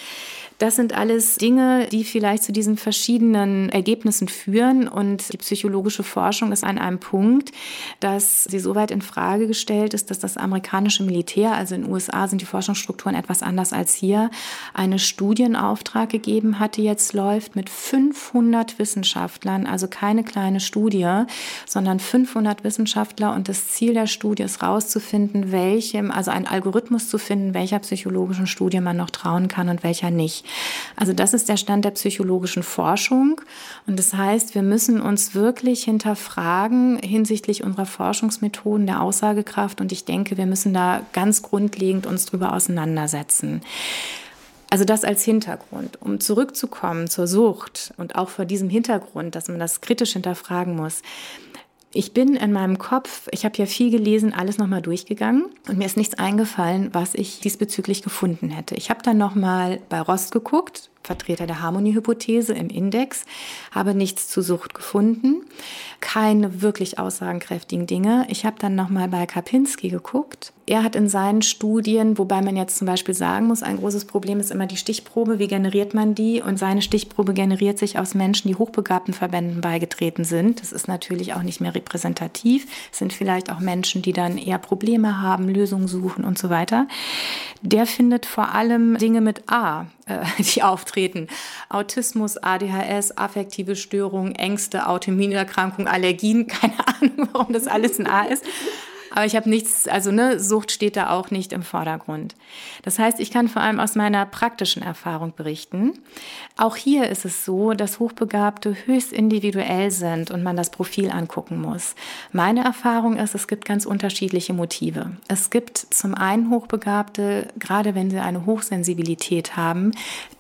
Das sind alles Dinge, die vielleicht zu diesen verschiedenen Ergebnissen führen. Und die psychologische Forschung ist an einem Punkt, dass sie so weit in Frage gestellt ist, dass das amerikanische Militär, also in den USA sind die Forschungsstrukturen etwas anders als hier, eine Studienauftrag gegeben hat, die jetzt läuft mit 500 Wissenschaftlern, also keine kleine Studie, sondern 500 Wissenschaftler. Und das Ziel der Studie ist rauszufinden, welchem, also einen Algorithmus zu finden, welcher psychologischen Studie man noch trauen kann und welcher nicht. Also das ist der Stand der psychologischen Forschung. Und das heißt, wir müssen uns wirklich hinterfragen hinsichtlich unserer Forschungsmethoden, der Aussagekraft. Und ich denke, wir müssen da ganz grundlegend uns drüber auseinandersetzen. Also das als Hintergrund. Um zurückzukommen zur Sucht und auch vor diesem Hintergrund, dass man das kritisch hinterfragen muss. Ich bin in meinem Kopf, ich habe ja viel gelesen, alles nochmal durchgegangen und mir ist nichts eingefallen, was ich diesbezüglich gefunden hätte. Ich habe dann nochmal bei Rost geguckt, Vertreter der Harmoniehypothese im Index, habe nichts zu Sucht gefunden, keine wirklich aussagenkräftigen Dinge. Ich habe dann nochmal bei Kapinski geguckt. Er hat in seinen Studien, wobei man jetzt zum Beispiel sagen muss, ein großes Problem ist immer die Stichprobe. Wie generiert man die? Und seine Stichprobe generiert sich aus Menschen, die hochbegabten Verbänden beigetreten sind. Das ist natürlich auch nicht mehr repräsentativ. Es sind vielleicht auch Menschen, die dann eher Probleme haben, Lösungen suchen und so weiter. Der findet vor allem Dinge mit A, äh, die auftreten. Autismus, ADHS, affektive Störungen, Ängste, Autoimmunerkrankungen, Allergien. Keine Ahnung, warum das alles ein A ist. Aber ich habe nichts, also ne, Sucht steht da auch nicht im Vordergrund. Das heißt, ich kann vor allem aus meiner praktischen Erfahrung berichten. Auch hier ist es so, dass Hochbegabte höchst individuell sind und man das Profil angucken muss. Meine Erfahrung ist, es gibt ganz unterschiedliche Motive. Es gibt zum einen Hochbegabte, gerade wenn sie eine Hochsensibilität haben,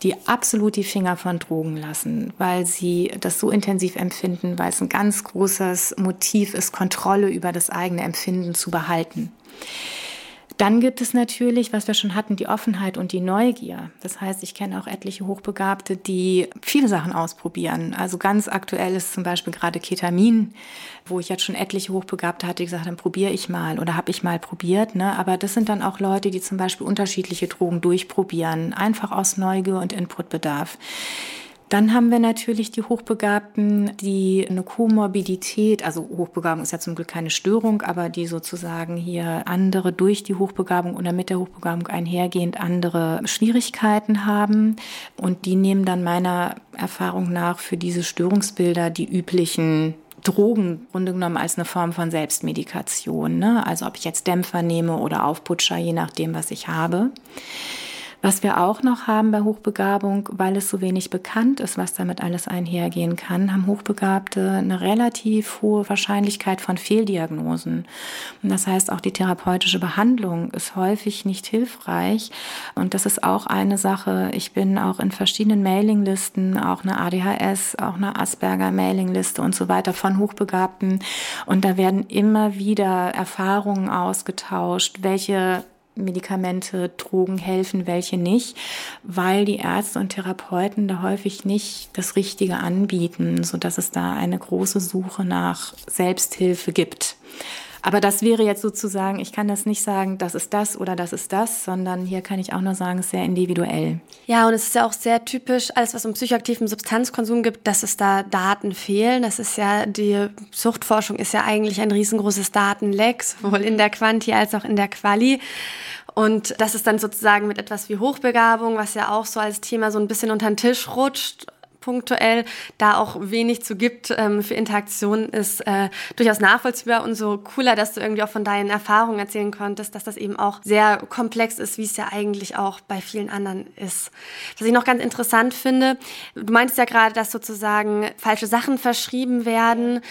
die absolut die Finger von Drogen lassen, weil sie das so intensiv empfinden, weil es ein ganz großes Motiv ist, Kontrolle über das eigene Empfinden zu behalten. Dann gibt es natürlich, was wir schon hatten, die Offenheit und die Neugier. Das heißt, ich kenne auch etliche Hochbegabte, die viele Sachen ausprobieren. Also ganz aktuell ist zum Beispiel gerade Ketamin, wo ich jetzt schon etliche Hochbegabte hatte, die gesagt haben, probiere ich mal oder habe ich mal probiert. Ne? Aber das sind dann auch Leute, die zum Beispiel unterschiedliche Drogen durchprobieren, einfach aus Neugier und Inputbedarf. Dann haben wir natürlich die Hochbegabten, die eine Komorbidität, also Hochbegabung ist ja zum Glück keine Störung, aber die sozusagen hier andere durch die Hochbegabung oder mit der Hochbegabung einhergehend andere Schwierigkeiten haben. Und die nehmen dann meiner Erfahrung nach für diese Störungsbilder die üblichen Drogen im Grunde genommen als eine Form von Selbstmedikation. Ne? Also ob ich jetzt Dämpfer nehme oder Aufputscher, je nachdem, was ich habe. Was wir auch noch haben bei Hochbegabung, weil es so wenig bekannt ist, was damit alles einhergehen kann, haben Hochbegabte eine relativ hohe Wahrscheinlichkeit von Fehldiagnosen. Und das heißt, auch die therapeutische Behandlung ist häufig nicht hilfreich. Und das ist auch eine Sache. Ich bin auch in verschiedenen Mailinglisten, auch eine ADHS, auch eine Asperger-Mailingliste und so weiter von Hochbegabten. Und da werden immer wieder Erfahrungen ausgetauscht, welche Medikamente, Drogen helfen, welche nicht, weil die Ärzte und Therapeuten da häufig nicht das Richtige anbieten, so dass es da eine große Suche nach Selbsthilfe gibt. Aber das wäre jetzt sozusagen, ich kann das nicht sagen, das ist das oder das ist das, sondern hier kann ich auch nur sagen, es ist sehr individuell. Ja, und es ist ja auch sehr typisch, alles was um psychoaktiven Substanzkonsum gibt, dass es da Daten fehlen. Das ist ja, die Suchtforschung ist ja eigentlich ein riesengroßes Datenleck, sowohl in der Quanti als auch in der Quali. Und das ist dann sozusagen mit etwas wie Hochbegabung, was ja auch so als Thema so ein bisschen unter den Tisch rutscht, punktuell, da auch wenig zu gibt ähm, für Interaktion, ist äh, durchaus nachvollziehbar und so cooler, dass du irgendwie auch von deinen Erfahrungen erzählen konntest, dass das eben auch sehr komplex ist, wie es ja eigentlich auch bei vielen anderen ist. Was ich noch ganz interessant finde, du meintest ja gerade, dass sozusagen falsche Sachen verschrieben werden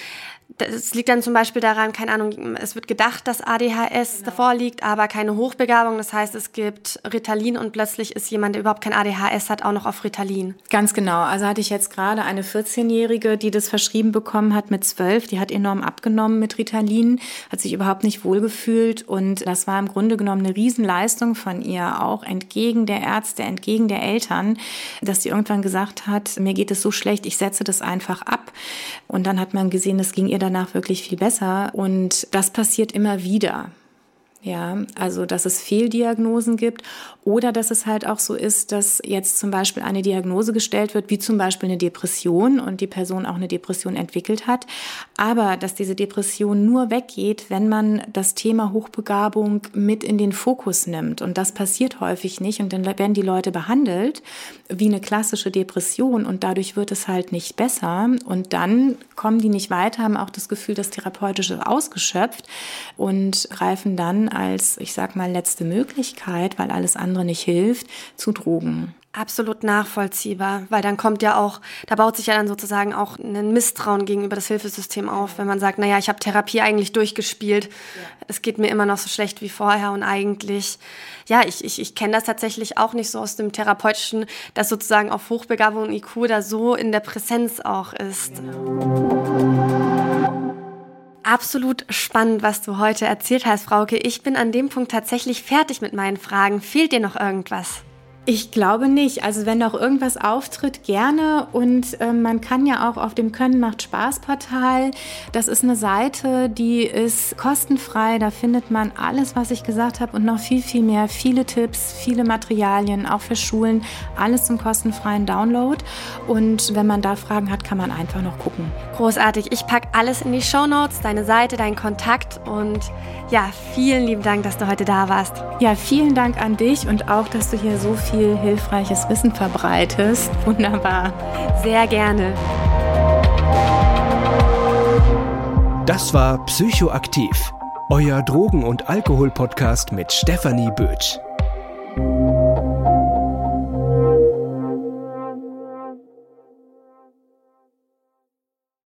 das liegt dann zum Beispiel daran, keine Ahnung, es wird gedacht, dass ADHS genau. davor liegt, aber keine Hochbegabung. Das heißt, es gibt Ritalin und plötzlich ist jemand, der überhaupt kein ADHS hat, auch noch auf Ritalin. Ganz genau. Also hatte ich jetzt gerade eine 14-Jährige, die das verschrieben bekommen hat mit 12. Die hat enorm abgenommen mit Ritalin, hat sich überhaupt nicht wohlgefühlt und das war im Grunde genommen eine Riesenleistung von ihr, auch entgegen der Ärzte, entgegen der Eltern, dass sie irgendwann gesagt hat, mir geht es so schlecht, ich setze das einfach ab. Und dann hat man gesehen, es ging ihr danach wirklich viel besser. Und das passiert immer wieder. Ja, also dass es Fehldiagnosen gibt oder dass es halt auch so ist, dass jetzt zum Beispiel eine Diagnose gestellt wird, wie zum Beispiel eine Depression und die Person auch eine Depression entwickelt hat, aber dass diese Depression nur weggeht, wenn man das Thema Hochbegabung mit in den Fokus nimmt. Und das passiert häufig nicht und dann werden die Leute behandelt wie eine klassische Depression und dadurch wird es halt nicht besser und dann kommen die nicht weiter, haben auch das Gefühl, das Therapeutische ausgeschöpft und greifen dann als, ich sag mal, letzte Möglichkeit, weil alles andere nicht hilft, zu Drogen. Absolut nachvollziehbar, weil dann kommt ja auch, da baut sich ja dann sozusagen auch ein Misstrauen gegenüber das Hilfesystem auf, wenn man sagt, naja, ich habe Therapie eigentlich durchgespielt, ja. es geht mir immer noch so schlecht wie vorher und eigentlich, ja, ich, ich, ich kenne das tatsächlich auch nicht so aus dem Therapeutischen, dass sozusagen auf Hochbegabung und IQ da so in der Präsenz auch ist. Genau absolut spannend, was du heute erzählt hast, Frauke. Ich bin an dem Punkt tatsächlich fertig mit meinen Fragen. Fehlt dir noch irgendwas? Ich glaube nicht. Also wenn noch irgendwas auftritt, gerne. Und äh, man kann ja auch auf dem Können macht Spaß Portal. Das ist eine Seite, die ist kostenfrei. Da findet man alles, was ich gesagt habe und noch viel, viel mehr. Viele Tipps, viele Materialien, auch für Schulen. Alles zum kostenfreien Download. Und wenn man da Fragen hat, kann man einfach noch gucken. Großartig. Ich packe alles in die Show Notes, deine Seite, deinen Kontakt. Und ja, vielen lieben Dank, dass du heute da warst. Ja, vielen Dank an dich und auch, dass du hier so viel viel hilfreiches Wissen verbreitest. Wunderbar. Sehr gerne. Das war Psychoaktiv, euer Drogen- und Alkohol-Podcast mit Stefanie Bötsch.